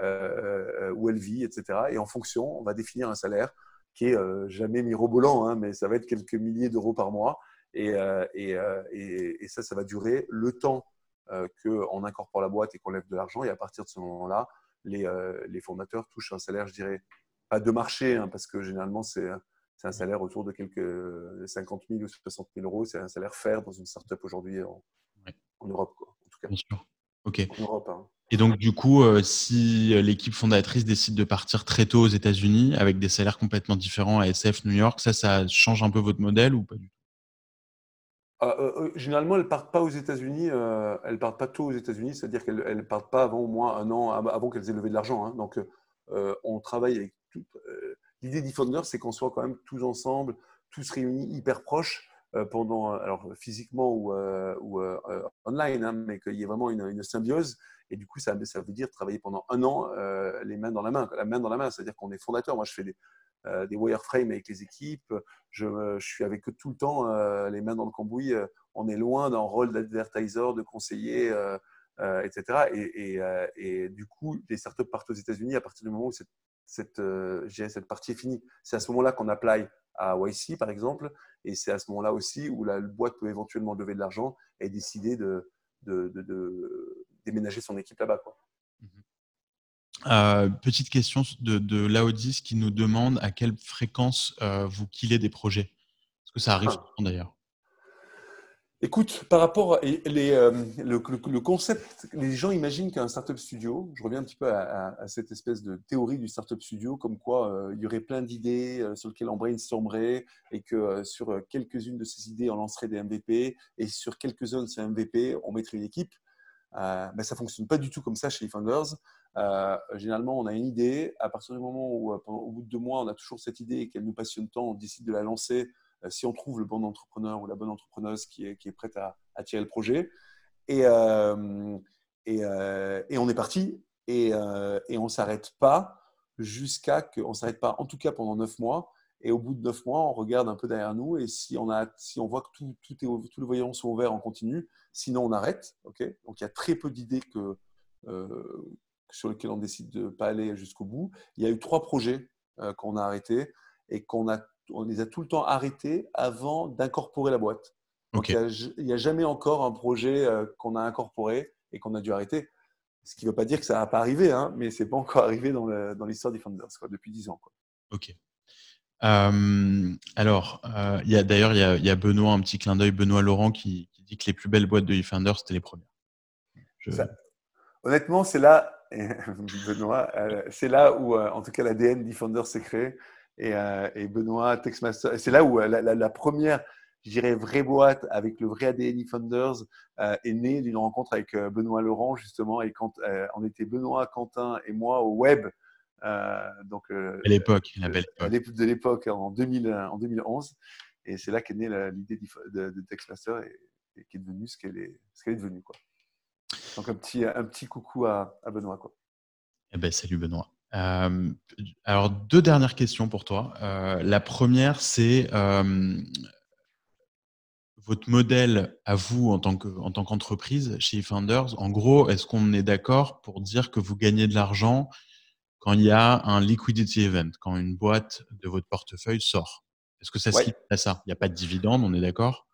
Où elle vit Etc. Et en fonction, on va définir un salaire qui est euh, jamais mirobolant, hein, mais ça va être quelques milliers d'euros par mois. Et, euh, euh, et, et, ça, ça va durer le temps qu'on incorpore la boîte et qu'on lève de l'argent. Et à partir de ce moment-là, les, les, fondateurs touchent un salaire, je dirais, pas de marché, hein, parce que généralement, c'est un salaire autour de quelques 50 000 ou 60 000 euros. C'est un salaire faire dans une startup aujourd'hui en, en, Europe, quoi, en tout cas. Bien sûr. OK. En Europe, hein. Et donc, du coup, euh, si l'équipe fondatrice décide de partir très tôt aux États-Unis avec des salaires complètement différents à SF New York, ça, ça change un peu votre modèle ou pas du tout? Euh, euh, généralement, elles partent pas aux États-Unis. elles ne partent pas tôt aux États-Unis, c'est-à-dire qu'elles ne partent pas avant au moins un an avant qu'elles aient levé de l'argent. Hein. Donc, on travaille avec tout. L'idée d'eFounder, c'est qu'on soit quand même tous ensemble, tous réunis, hyper proches pendant, alors physiquement ou, online, hein, mais qu'il y ait vraiment une, symbiose et du coup, ça, veut dire travailler pendant un an euh, les mains dans la main, la main dans la main. C'est-à-dire qu'on est fondateur. Moi, je fais des, euh, des wireframes avec les équipes. Je, je, suis avec eux tout le temps, euh, les mains dans le cambouis. on est loin d'un rôle d'advertiser, de conseiller, etc. Et, du coup, les startups partent aux États-Unis à partir du moment où cette, cette, partie est finie. C'est à ce moment-là qu'on apply à YC, par exemple. Et c'est à ce moment-là aussi où la boîte peut éventuellement lever de l'argent et décider de, déménager son équipe là-bas. Mhm. Euh, petite question de, de Laodis qui nous demande à quelle fréquence euh, vous killez des projets. Est-ce que ça arrive ah. souvent d'ailleurs? Écoute, par rapport les, euh, le, concept, les gens imaginent qu'un startup studio, je reviens un petit peu à, cette espèce de théorie du startup studio, comme quoi il y aurait plein d'idées sur lesquelles on brainstormerait et que sur quelques-unes de ces idées, on lancerait des MVP et sur quelques-unes de ces MVP, on mettrait une équipe. Euh, ben, ça ne fonctionne pas du tout comme ça chez les founders. Euh, généralement, on a une idée. À partir du moment où, euh, au bout de deux mois, on a toujours cette idée et qu'elle nous passionne tant, on décide de la lancer si on trouve le bon entrepreneur ou la bonne entrepreneuse qui est, qui est prête à, tirer le projet. Et, et, on est parti. Et, et on ne s'arrête pas jusqu'à qu'on ne s'arrête pas, en tout cas pendant neuf mois. Et au bout de neuf mois, on regarde un peu derrière nous et si on, a, si on voit que tout, tout est, tous les voyants sont ouverts, on continue. Sinon, on arrête. Ok? Donc, il y a très peu d'idées que, euh, sur lesquelles on décide de ne pas aller jusqu'au bout. Il y a eu trois projets euh, qu'on a arrêtés et qu'on a, on les a tout le temps arrêtés avant d'incorporer la boîte. Donc, il n'y a, jamais encore un projet euh, qu'on a incorporé et qu'on a dû arrêter. Ce qui ne veut pas dire que ça va pas arriver, hein, mais c'est pas encore arrivé dans l'histoire des Founders quoi, depuis 10 ans. Quoi. Ok. alors, il y a d'ailleurs il y, a Benoît, un petit clin d'œil, Benoît Laurent qui, dit que les plus belles boîtes de eFounder, c'était les premières. honnêtement, c'est là, Benoît, c'est là où, en tout cas, l'ADN d'eFounder s'est créé. Et, et, Benoît, Textmaster, c'est là où la, première, je dirais, vraie boîte avec le vrai ADN eFounders est née d'une rencontre avec Benoît Laurent, justement. Et quand on était Benoît, Quentin et moi au web euh, donc, euh, à l'époque, la belle époque. De l'époque, en, 2000, en 2011. Et c'est là qu'est née l'idée de, de Textmaster et, qui est devenue ce qu'elle est, ce qu'elle est devenue. Quoi. Donc un petit, un petit coucou à, à Benoît. Quoi. Eh ben, salut Benoît. Euh, alors, deux dernières questions pour toi. la première, c'est votre modèle à vous en tant, que, en tant qu'entreprise chez eFounders. En gros, est-ce qu'on est d'accord pour dire que vous gagnez de l'argent quand il y a un liquidity event, quand une boîte de votre portefeuille sort? Est-ce que ça se limite à ça? Il n'y a pas de dividende, on est d'accord?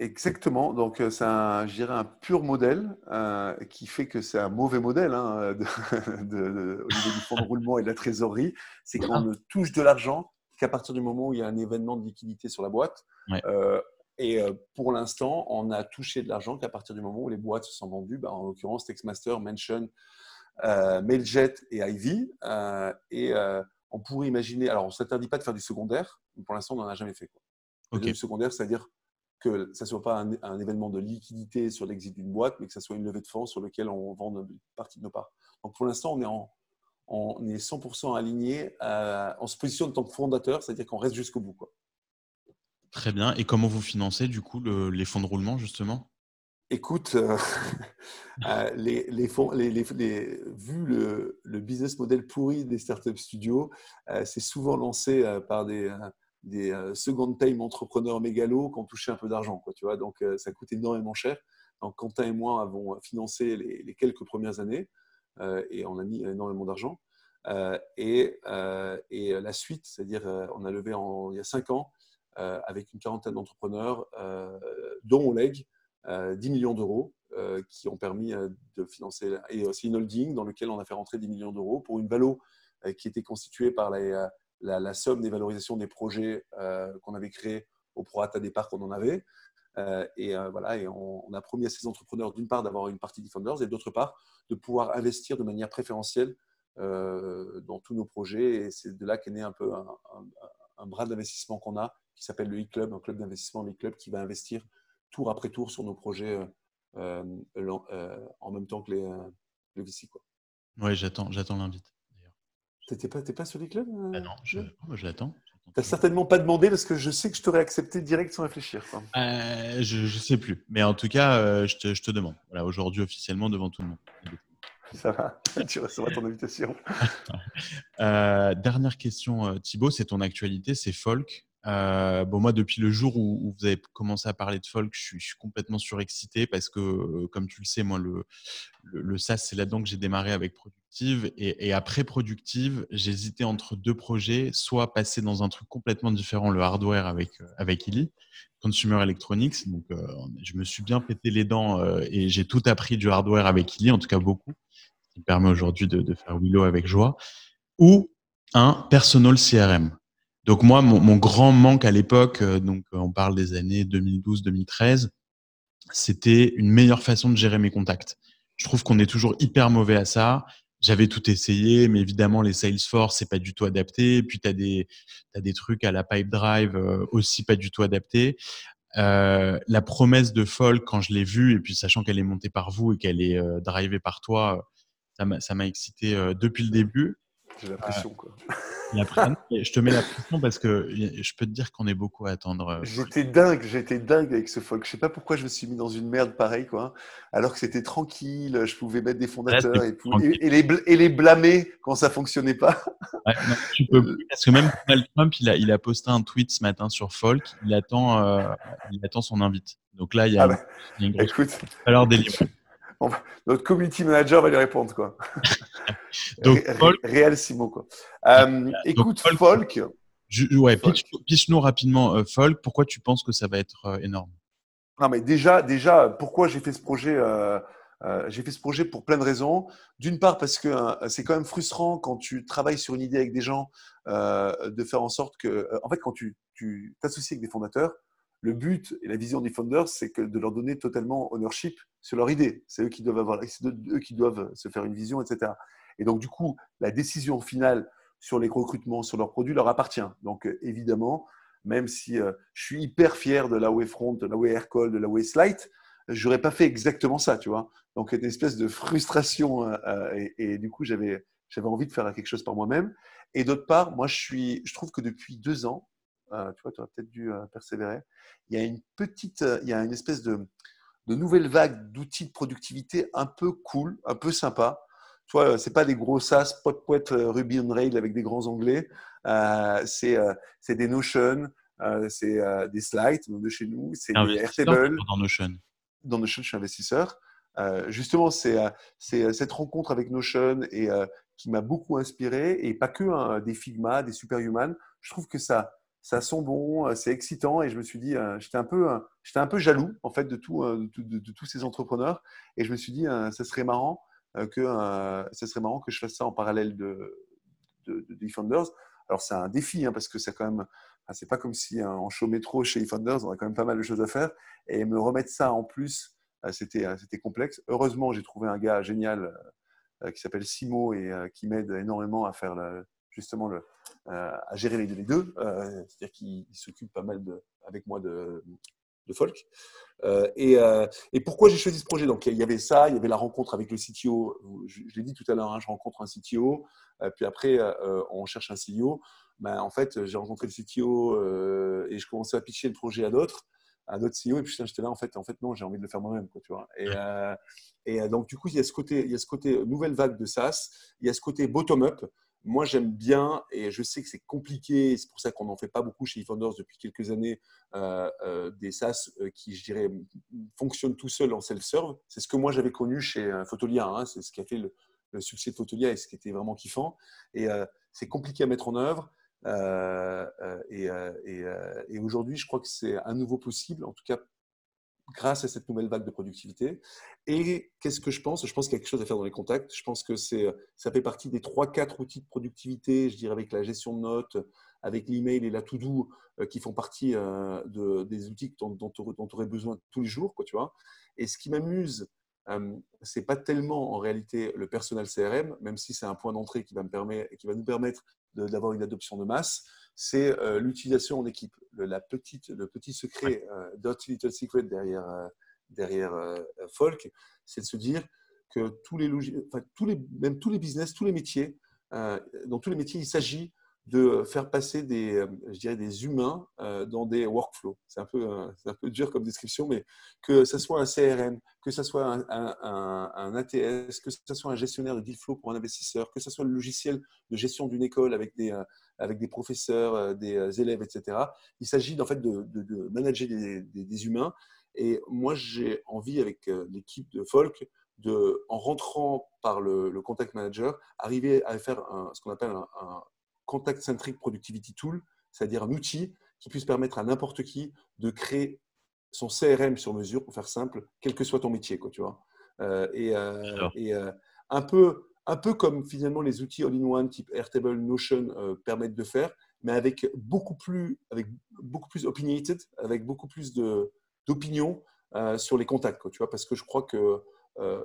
Exactement. Donc, euh, c'est un, je dirais un pur modèle euh, qui fait que c'est un mauvais modèle hein, de, au niveau du fonds de roulement et de la trésorerie. C'est qu'on ne touche de l'argent qu'à partir du moment où il y a un événement de liquidité sur la boîte. Euh, et pour l'instant, on a touché de l'argent qu'à partir du moment où les boîtes se sont vendues. Bah, en l'occurrence, Textmaster, Mention, euh, Mailjet et Ivy. Euh, et euh, on pourrait imaginer, alors on ne s'interdit pas de faire du secondaire, mais pour l'instant on n'en a jamais fait. Quoi. Du secondaire, c'est-à-dire que ça ne soit pas un, événement de liquidité sur l'exit d'une boîte, mais que ça soit une levée de fonds sur lequel on vend une partie de nos parts. Donc pour l'instant, on est, en, on est 100% aligné, on se positionne en tant que fondateur, c'est-à-dire qu'on reste jusqu'au bout. Quoi. Très bien. Et comment vous financez du coup les fonds de roulement justement? Écoute, euh, euh, les, les, fonds, les, vu le, le, business model pourri des startup studios, euh, c'est souvent lancé par des, des second time entrepreneurs mégalos qui ont touché un peu d'argent. Tu vois Donc, ça coûte énormément cher. Donc, Quentin et moi avons financé les, quelques premières années et on a mis énormément d'argent. et, et, la suite, c'est-à-dire, on a levé en, il y a cinq ans avec une quarantaine d'entrepreneurs, dont Oleg. 10 euh, millions d'euros euh, qui ont permis euh, de financer, et aussi une holding dans lequel on a fait rentrer 10 millions d'euros pour une valo qui était constituée par la, somme des valorisations des projets qu'on avait créés au prorata départ qu'on en avait. et voilà, et on, a promis à ces entrepreneurs d'une part d'avoir une partie des founders et d'autre part de pouvoir investir de manière préférentielle dans tous nos projets. Et c'est de là qu'est né un peu un, bras d'investissement qu'on a qui s'appelle le e-club, un club d'investissement, le qui va investir tour après tour sur nos projets euh, euh, euh, en même temps que les, le VC. Oui, j'attends, j'attends l'invite. T'es pas, pas sur les clubs bah Non, je, je l'attends. T'as certainement pas demandé parce que je sais que je t'aurais accepté direct sans réfléchir. je, ne sais plus, mais en tout cas, je, te, je, te, demande. Voilà, aujourd'hui officiellement devant tout le monde. Ça va, tu recevras ton invitation. dernière question, Thibaut, c'est ton actualité, c'est folk. Euh, bon, moi, depuis le jour où, vous avez commencé à parler de folk, je suis, complètement surexcité parce que, euh, comme tu le sais, moi, le, le, SaaS, c'est là-dedans que j'ai démarré avec Et, après Productive, j'hésitais entre deux projets, soit passer dans un truc complètement différent, le hardware avec, euh, avec Illy, Consumer Electronics. Donc, je me suis bien pété les dents et j'ai tout appris du hardware avec Illy, en tout cas beaucoup, ce qui me permet aujourd'hui de, faire Willow avec joie. Ou un personal CRM. Donc moi, mon, grand manque à l'époque, euh, donc on parle des années 2012-2013, c'était une meilleure façon de gérer mes contacts. Je trouve qu'on est toujours hyper mauvais à ça. J'avais tout essayé, mais évidemment, les Salesforce, c'est pas du tout adapté. Puis, tu as des, trucs à la Pipe Drive euh, aussi pas du tout adaptés. Euh, la promesse de Folk, quand je l'ai vue, et puis sachant qu'elle est montée par vous et qu'elle est drivée par toi, ça m'a excité depuis le début. J'ai l'impression, quoi je te mets la pression parce que je peux te dire qu'on est beaucoup à attendre. Euh, j'étais dingue, j'étais dingue avec ce folk. Je sais pas pourquoi je me suis mis dans une merde pareille, quoi. Alors que c'était tranquille, je pouvais mettre des fondateurs et, et, les, et, les, blâmer quand ça fonctionnait pas. tu peux euh. parce que même Donald Trump, il a, il a posté un tweet ce matin sur folk. Il attend, euh, il attend son invite. Donc là, il y a, ah une grosse Écoute, alors notre community manager va lui répondre quoi. Donc, Folk, réel Simo quoi. Euh, écoute, Folk. ouais, pitch-nous rapidement euh, Folk. Pourquoi tu penses que ça va être euh, énorme? Non mais déjà, déjà, pourquoi j'ai fait ce projet j'ai fait ce projet pour plein de raisons. D'une part, parce que c'est quand même frustrant quand tu travailles sur une idée avec des gens, de faire en sorte que, en fait, quand tu t'associes avec des fondateurs, le but et la vision des founders, c'est que de leur donner totalement ownership sur leur idée. C'est eux qui doivent avoir, eux qui doivent se faire une vision, etc. Et donc, du coup, la décision finale sur les recrutements, sur leurs produits, leur appartient. Donc, euh, évidemment, même si euh, je suis hyper fier de la Way Front, de la Way Aircall, de la Way Slide, j'aurais pas fait exactement ça, tu vois. Donc, une espèce de frustration. Euh, et, du coup, j'avais, j'avais envie de faire quelque chose par moi-même. Et d'autre part, moi, je, suis, je trouve que depuis deux ans, tu vois, tu aurais peut-être dû persévérer, il y a une petite, il y a une espèce de, de nouvelle vague d'outils de productivité un peu cool, un peu sympa, tu vois, c'est pas des gros SaaS, pot poète euh, Ruby on Rails avec des grands onglets. Euh, c'est euh, des Notion, c'est des slides de chez nous, c'est des Airtable. Dans Notion. Dans Notion, je suis investisseur. justement, c'est cette rencontre avec Notion et qui m'a beaucoup inspiré et pas que hein, des Figma, des Superhuman. Je trouve que ça, ça sent bon, c'est excitant et je me suis dit, j'étais un peu, j'étais un peu jaloux en fait de, tous ces entrepreneurs et je me suis dit, ça serait marrant euh, que euh, je fasse ça en parallèle de, de, Defenders. Alors c'est un défi hein, parce que c'est quand même, c'est pas comme si en chômait trop chez Defenders, on a quand même pas mal de choses à faire et me remettre ça en plus, euh, c'était c'était complexe. Heureusement, j'ai trouvé un gars génial qui s'appelle Simo et qui m'aide énormément à faire justement le, à gérer les deux, c'est-à-dire qu'il s'occupe pas mal de, avec moi de, de folk. Euh, euh, et, pourquoi j'ai choisi ce projet? Donc, il y avait ça, il y avait la rencontre avec le CTO. Je, l'ai dit tout à l'heure, hein, je rencontre un CTO, euh, puis après, on cherche un CEO. Ben, en fait, j'ai rencontré le CTO et je commençais à pitcher le projet à d'autres, à d'autres CEO. Et puis, j'étais là, en fait, en fait, non, j'ai envie de le faire moi-même. tu vois. Et, et donc, du coup, il y, a ce côté, il y a ce côté nouvelle vague de SaaS, il y a ce côté bottom-up moi, j'aime bien, et je sais que c'est compliqué, c'est pour ça qu'on n'en fait pas beaucoup chez eFounders depuis quelques années, euh, euh, des SaaS euh, qui, je dirais, fonctionnent tout seuls en self-serve. C'est ce que moi, j'avais connu chez Photolia. Hein, c'est ce qui a fait le, succès de Photolia et ce qui était vraiment kiffant. Et c'est compliqué à mettre en œuvre. et, aujourd'hui, je crois que c'est à nouveau possible, en tout cas grâce à cette nouvelle vague de productivité. Et qu'est-ce que je pense? Je pense qu'il y a quelque chose à faire dans les contacts. Je pense que c'est, ça fait partie des 3-4 outils de productivité, je dirais avec la gestion de notes, avec l'email et la to-do, euh, qui font partie euh, de, des outils dont, dont tu aurais besoin tous les jours. Quoi, tu vois et ce qui m'amuse, euh, c'est pas tellement en réalité le personnel CRM, même si c'est un point d'entrée qui va, me qui va nous permettre d'avoir une adoption de masse c'est euh, l'utilisation en équipe. Le, la petite, le petit secret, euh, little secret derrière, euh, derrière Folk, c'est de se dire que tous les, tous les, même tous les business, tous les métiers, dans tous les métiers, il s'agit de faire passer des, euh, je dirais des humains euh, dans des workflows. C'est un, peu, euh, un peu dur comme description, mais que ce soit un CRM, que ce soit un, un, ATS, que ce soit un gestionnaire de deal flow pour un investisseur, que ce soit le logiciel de gestion d'une école avec des, avec des professeurs, des élèves, etc. Il s'agit en fait de, de, manager des, des, humains. Et moi, j'ai envie, avec l'équipe de Folk, de, en rentrant par le, le, contact manager, arriver à faire ce qu'on appelle un, Contact Centric Productivity Tool, c'est-à-dire un outil qui puisse permettre à n'importe qui de créer son CRM sur mesure, pour faire simple, quel que soit ton métier. Quoi, tu vois. Euh, et, euh, et euh, un, peu, un peu comme finalement les outils all-in-one type Airtable, Notion permettent de faire, mais avec beaucoup plus, avec beaucoup plus opinionated, avec beaucoup plus d'opinion sur les contacts. Quoi, tu vois, parce que je crois que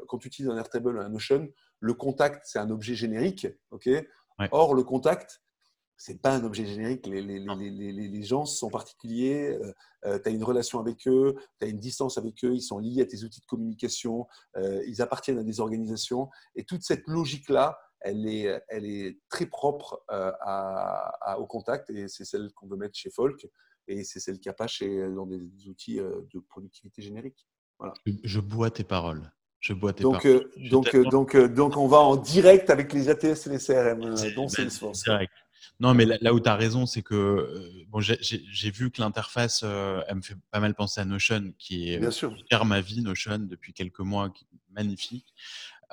quand tu utilises un Airtable, un Notion, le contact, c'est un objet générique. ok? Or, le contact, c'est pas un objet générique. Les, les, les, les gens sont particuliers. Euh, euh, tu as une relation avec eux, tu as une distance avec eux, ils sont liés à tes outils de communication, euh, ils appartiennent à des organisations. Et toute cette logique-là, elle est, elle est très propre à, au contact et c'est celle qu'on veut mettre chez Folk et c'est celle qu'il n'y a pas chez, dans des outils de productivité générique. Voilà. Je bois tes paroles. Je bois tes donc, donc, donc, donc, on va en direct avec les ATS et les CRM, dont Salesforce. Direct. Non, mais là, où tu as raison, c'est que euh, bon, j'ai vu que l'interface, euh, elle me fait pas mal penser à Notion, qui est Bien sûr. ma vie, Notion, depuis quelques mois, magnifique.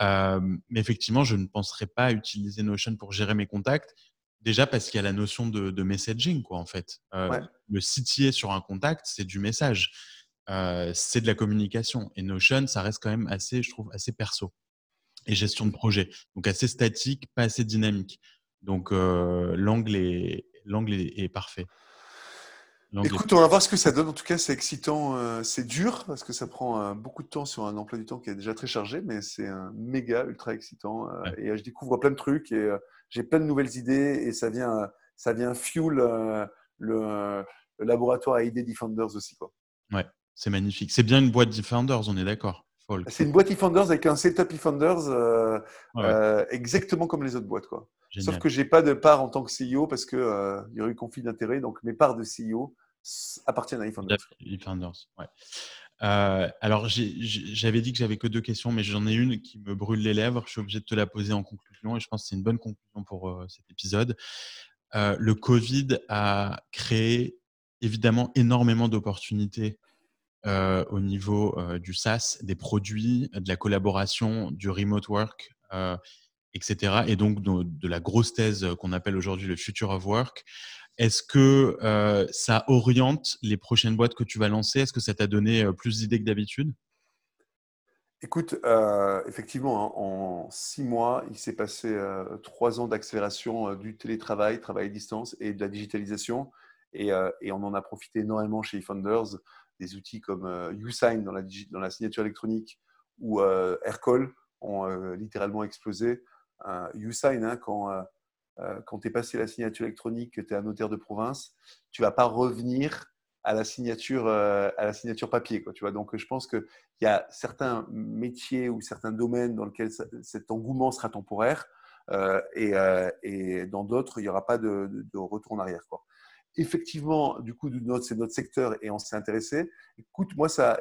Euh, mais effectivement, je ne penserais pas utiliser Notion pour gérer mes contacts. Déjà parce qu'il y a la notion de, messaging, quoi, en fait. Le citier sur un contact, c'est du message. c'est de la communication. Et Notion, ça reste quand même assez, je trouve, assez perso et gestion de projet. Donc assez statique, pas assez dynamique. Donc l'angle est, est, parfait. Écoute, on va voir ce que ça donne. En tout cas, c'est excitant. c'est dur parce que ça prend beaucoup de temps sur un emploi du temps qui est déjà très chargé, mais c'est un méga, ultra excitant. Et je découvre plein de trucs et j'ai plein de nouvelles idées et ça vient, ça vient fuel le, laboratoire à idées Defenders aussi. Quoi. Ouais, c'est magnifique. C'est bien une boîte Defenders, on est d'accord. C'est une boîte eFounders avec un setup eFounders euh, euh, exactement comme les autres boîtes. Quoi. Sauf que je n'ai pas de part en tant que CEO parce qu'il euh, y aurait eu conflit d'intérêt. Donc mes parts de CEO appartiennent à eFounders. eFounders, ouais. alors, j'avais dit que j'avais que deux questions, mais j'en ai une qui me brûle les lèvres. Je suis obligé de te la poser en conclusion et je pense que c'est une bonne conclusion pour cet épisode. le Covid a créé évidemment énormément d'opportunités euh, au niveau euh, du SaaS, des produits, de la collaboration, du remote work, euh, etc. Et donc de, la grosse thèse qu'on appelle aujourd'hui le Future of Work. Est-ce que ça oriente les prochaines boîtes que tu vas lancer? Est-ce que ça t'a donné plus d'idées que d'habitude? Écoute, effectivement, hein, en six mois, il s'est passé trois ans d'accélération du télétravail, travail à distance et de la digitalisation. Et, et, on en a profité énormément chez eFounders des outils comme euh, Usign dans la, dans la signature électronique ou euh, Aircall ont euh, littéralement explosé. Usign, hein, quand, quand tu es passé la signature électronique, que tu es un notaire de province, tu vas pas revenir à la signature, à la signature papier. Quoi, tu vois Donc, je pense qu'il y a certains métiers ou certains domaines dans lesquels cet engouement sera temporaire et, et, dans d'autres, il n'y aura pas de, de, retour en arrière. Quoi effectivement, du coup, c'est notre secteur et on s'est intéressé. Écoute, moi, ça,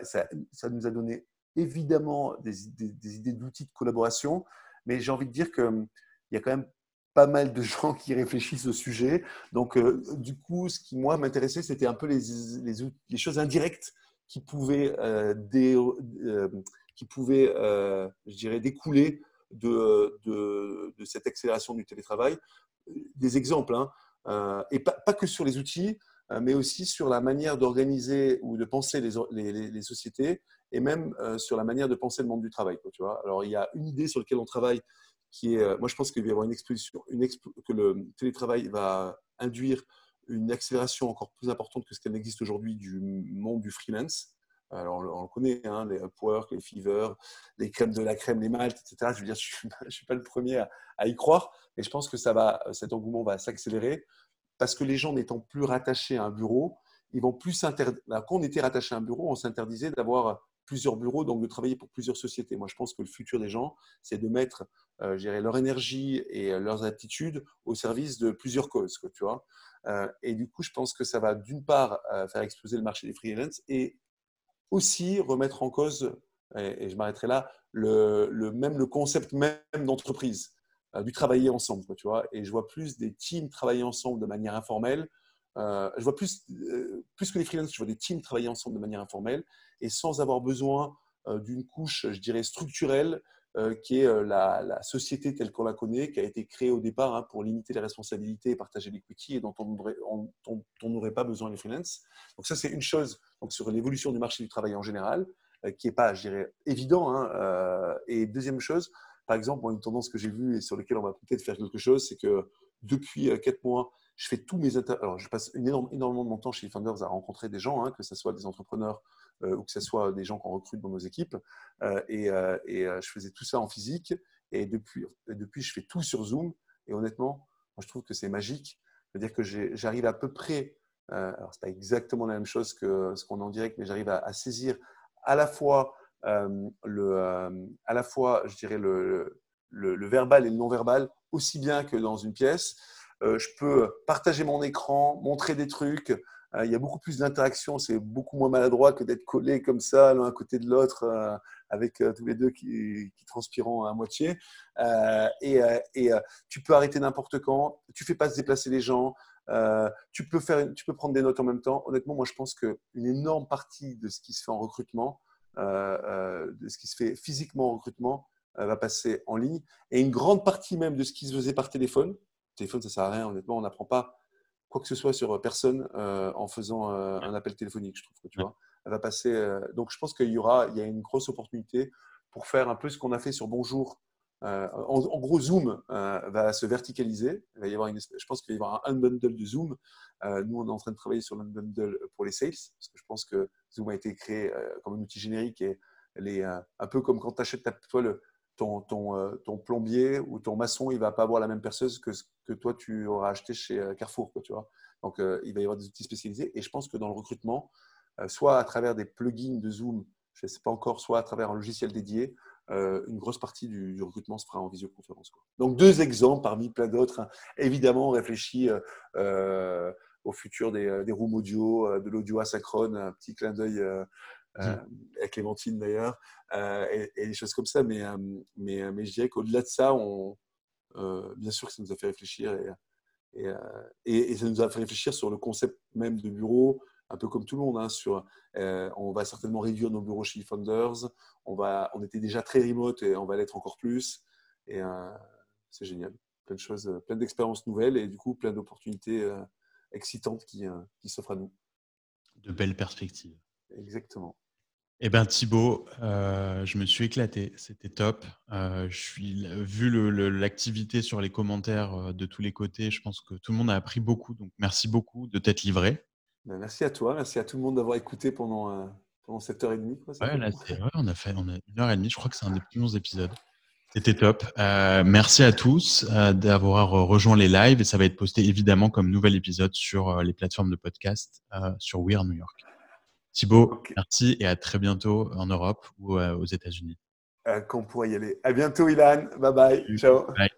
nous a donné évidemment des, idées d'outils de collaboration, mais j'ai envie de dire qu'il y a quand même pas mal de gens qui réfléchissent au sujet. Donc, euh, du coup, ce qui, moi, m'intéressait, c'était un peu les, choses indirectes qui pouvaient, euh, euh, je dirais, découler de, de, de, cette accélération du télétravail. Des exemples, hein. Euh, et pas, que sur les outils, euh, mais aussi sur la manière d'organiser ou de penser les, sociétés et même euh, sur la manière de penser le monde du travail. tu vois Alors, il y a une idée sur laquelle on travaille qui est, moi je pense qu'il va y avoir une exposition, une que le télétravail va induire une accélération encore plus importante que ce qu'elle n'existe aujourd'hui du monde du freelance. Alors, on le connaît, hein, les Upwork, les Fever, les crèmes de la crème, les maltes, etc. Je veux dire, je ne suis, pas le premier à, y croire, mais je pense que ça va, cet engouement va s'accélérer parce que les gens n'étant plus rattachés à un bureau, ils vont plus s'interdire. Quand on était rattaché à un bureau, on s'interdisait d'avoir plusieurs bureaux, donc de travailler pour plusieurs sociétés. Moi, je pense que le futur des gens, c'est de mettre euh, leur énergie et leurs aptitudes au service de plusieurs causes. tu vois euh, et du coup, je pense que ça va d'une part euh, faire exploser le marché des freelance et aussi remettre en cause, et, je m'arrêterai là, le, même le concept même d'entreprise, euh, du travailler ensemble. tu vois et je vois plus des teams travailler ensemble de manière informelle. Euh, je vois plus, euh, plus que les freelances, je vois des teams travailler ensemble de manière informelle et sans avoir besoin d'une couche, je dirais, structurelle qui est la, société telle qu'on la connaît, qui a été créée au départ hein, pour limiter les responsabilités et partager l'equity et dont on n'aurait pas besoin les freelances. Donc ça, c'est une chose donc, sur l'évolution du marché du travail en général, qui n'est pas, je dirais, évident. Hein, et deuxième chose, par exemple, une tendance que j'ai vue et sur laquelle on va peut-être faire quelque chose, c'est que depuis quatre mois, je fais tous mes Alors, je passe énormément de mon temps chez Founders à rencontrer des gens, hein, que ce soit des entrepreneurs euh, ou que ce soit des gens qu'on recrute dans nos équipes. Euh, et, euh, je faisais tout ça en physique. Et depuis, depuis, je fais tout sur Zoom. Et honnêtement, je trouve que c'est magique. C'est-à-dire que j'arrive à peu près, alors c'est pas exactement la même chose que ce qu'on est en direct, mais j'arrive à, saisir à la fois le, à la fois, je dirais le, verbal et le non-verbal aussi bien que dans une pièce. je peux partager mon écran, montrer des trucs, euh, il y a beaucoup plus d'interaction, c'est beaucoup moins maladroit que d'être collé comme ça l'un à côté de l'autre euh, avec euh, tous les deux qui, qui transpirent à moitié. et, tu peux arrêter n'importe quand, tu fais pas se déplacer les gens, tu, peux faire, tu peux prendre des notes en même temps. Honnêtement, moi je pense qu'une énorme partie de ce qui se fait en recrutement, de ce qui se fait physiquement en recrutement, va passer en ligne. Et une grande partie même de ce qui se faisait par téléphone, téléphone ça sert à rien, honnêtement, on n'apprend pas quoi que ce soit sur personne euh, en faisant euh, un appel téléphonique, je trouve. Que, tu vois va passer. donc, je pense qu'il y aura, il y a une grosse opportunité pour faire un peu ce qu'on a fait sur Bonjour. En, gros, Zoom va se verticaliser. Il va y avoir une, je pense qu'il va y avoir un unbundle de Zoom. nous, on est en train de travailler sur l'unbundle pour les sales, parce que je pense que Zoom a été créé comme un outil générique et elle un peu comme quand tu achètes toi, le, ton, ton, ton, plombier ou ton maçon, il ne va pas avoir la même perceuse que ce que toi, tu auras acheté chez Carrefour. Quoi, tu vois Donc, il va y avoir des outils spécialisés. Et je pense que dans le recrutement, soit à travers des plugins de Zoom, je ne sais pas encore, soit à travers un logiciel dédié, une grosse partie du, recrutement se fera en visioconférence. Quoi. Donc, deux exemples parmi plein d'autres. Hein. Évidemment, on réfléchit au futur des, des rooms audio, de l'audio asynchrone, un petit clin d'œil euh, avec Clémentine d'ailleurs, euh, et, des choses comme ça. Mais, euh, mais, mais je dirais qu'au-delà de ça, on, bien sûr que ça nous a fait réfléchir et, et, ça nous a fait réfléchir sur le concept même de bureau, un peu comme tout le monde. Hein, sur, on va certainement réduire nos bureaux chez Founders. On, va, on était déjà très remote et on va l'être encore plus. Et c'est génial. Plein de choses, plein d'expériences nouvelles et du coup plein d'opportunités excitantes qui, qui s'offrent à nous. De belles perspectives. Exactement. Eh bien Thibaut, euh, je me suis éclaté, c'était top. Euh, je suis, vu l'activité sur les commentaires euh, de tous les côtés, je pense que tout le monde a appris beaucoup. Donc merci beaucoup de t'être livré. Ben, merci à toi, merci à tout le monde d'avoir écouté pendant, pendant cette heure et demie. ouais, là, on a fait on a une heure et demie, je crois que c'est un des plus longs épisodes. C'était top. merci à tous d'avoir rejoint les lives et ça va être posté évidemment comme nouvel épisode sur les plateformes de podcast sur We Are New York. Thibaut, merci et à très bientôt en Europe ou euh, aux États-Unis. Euh, qu'on pourrait y aller. À bientôt, Ilan. Bye bye. Ciao. Bye.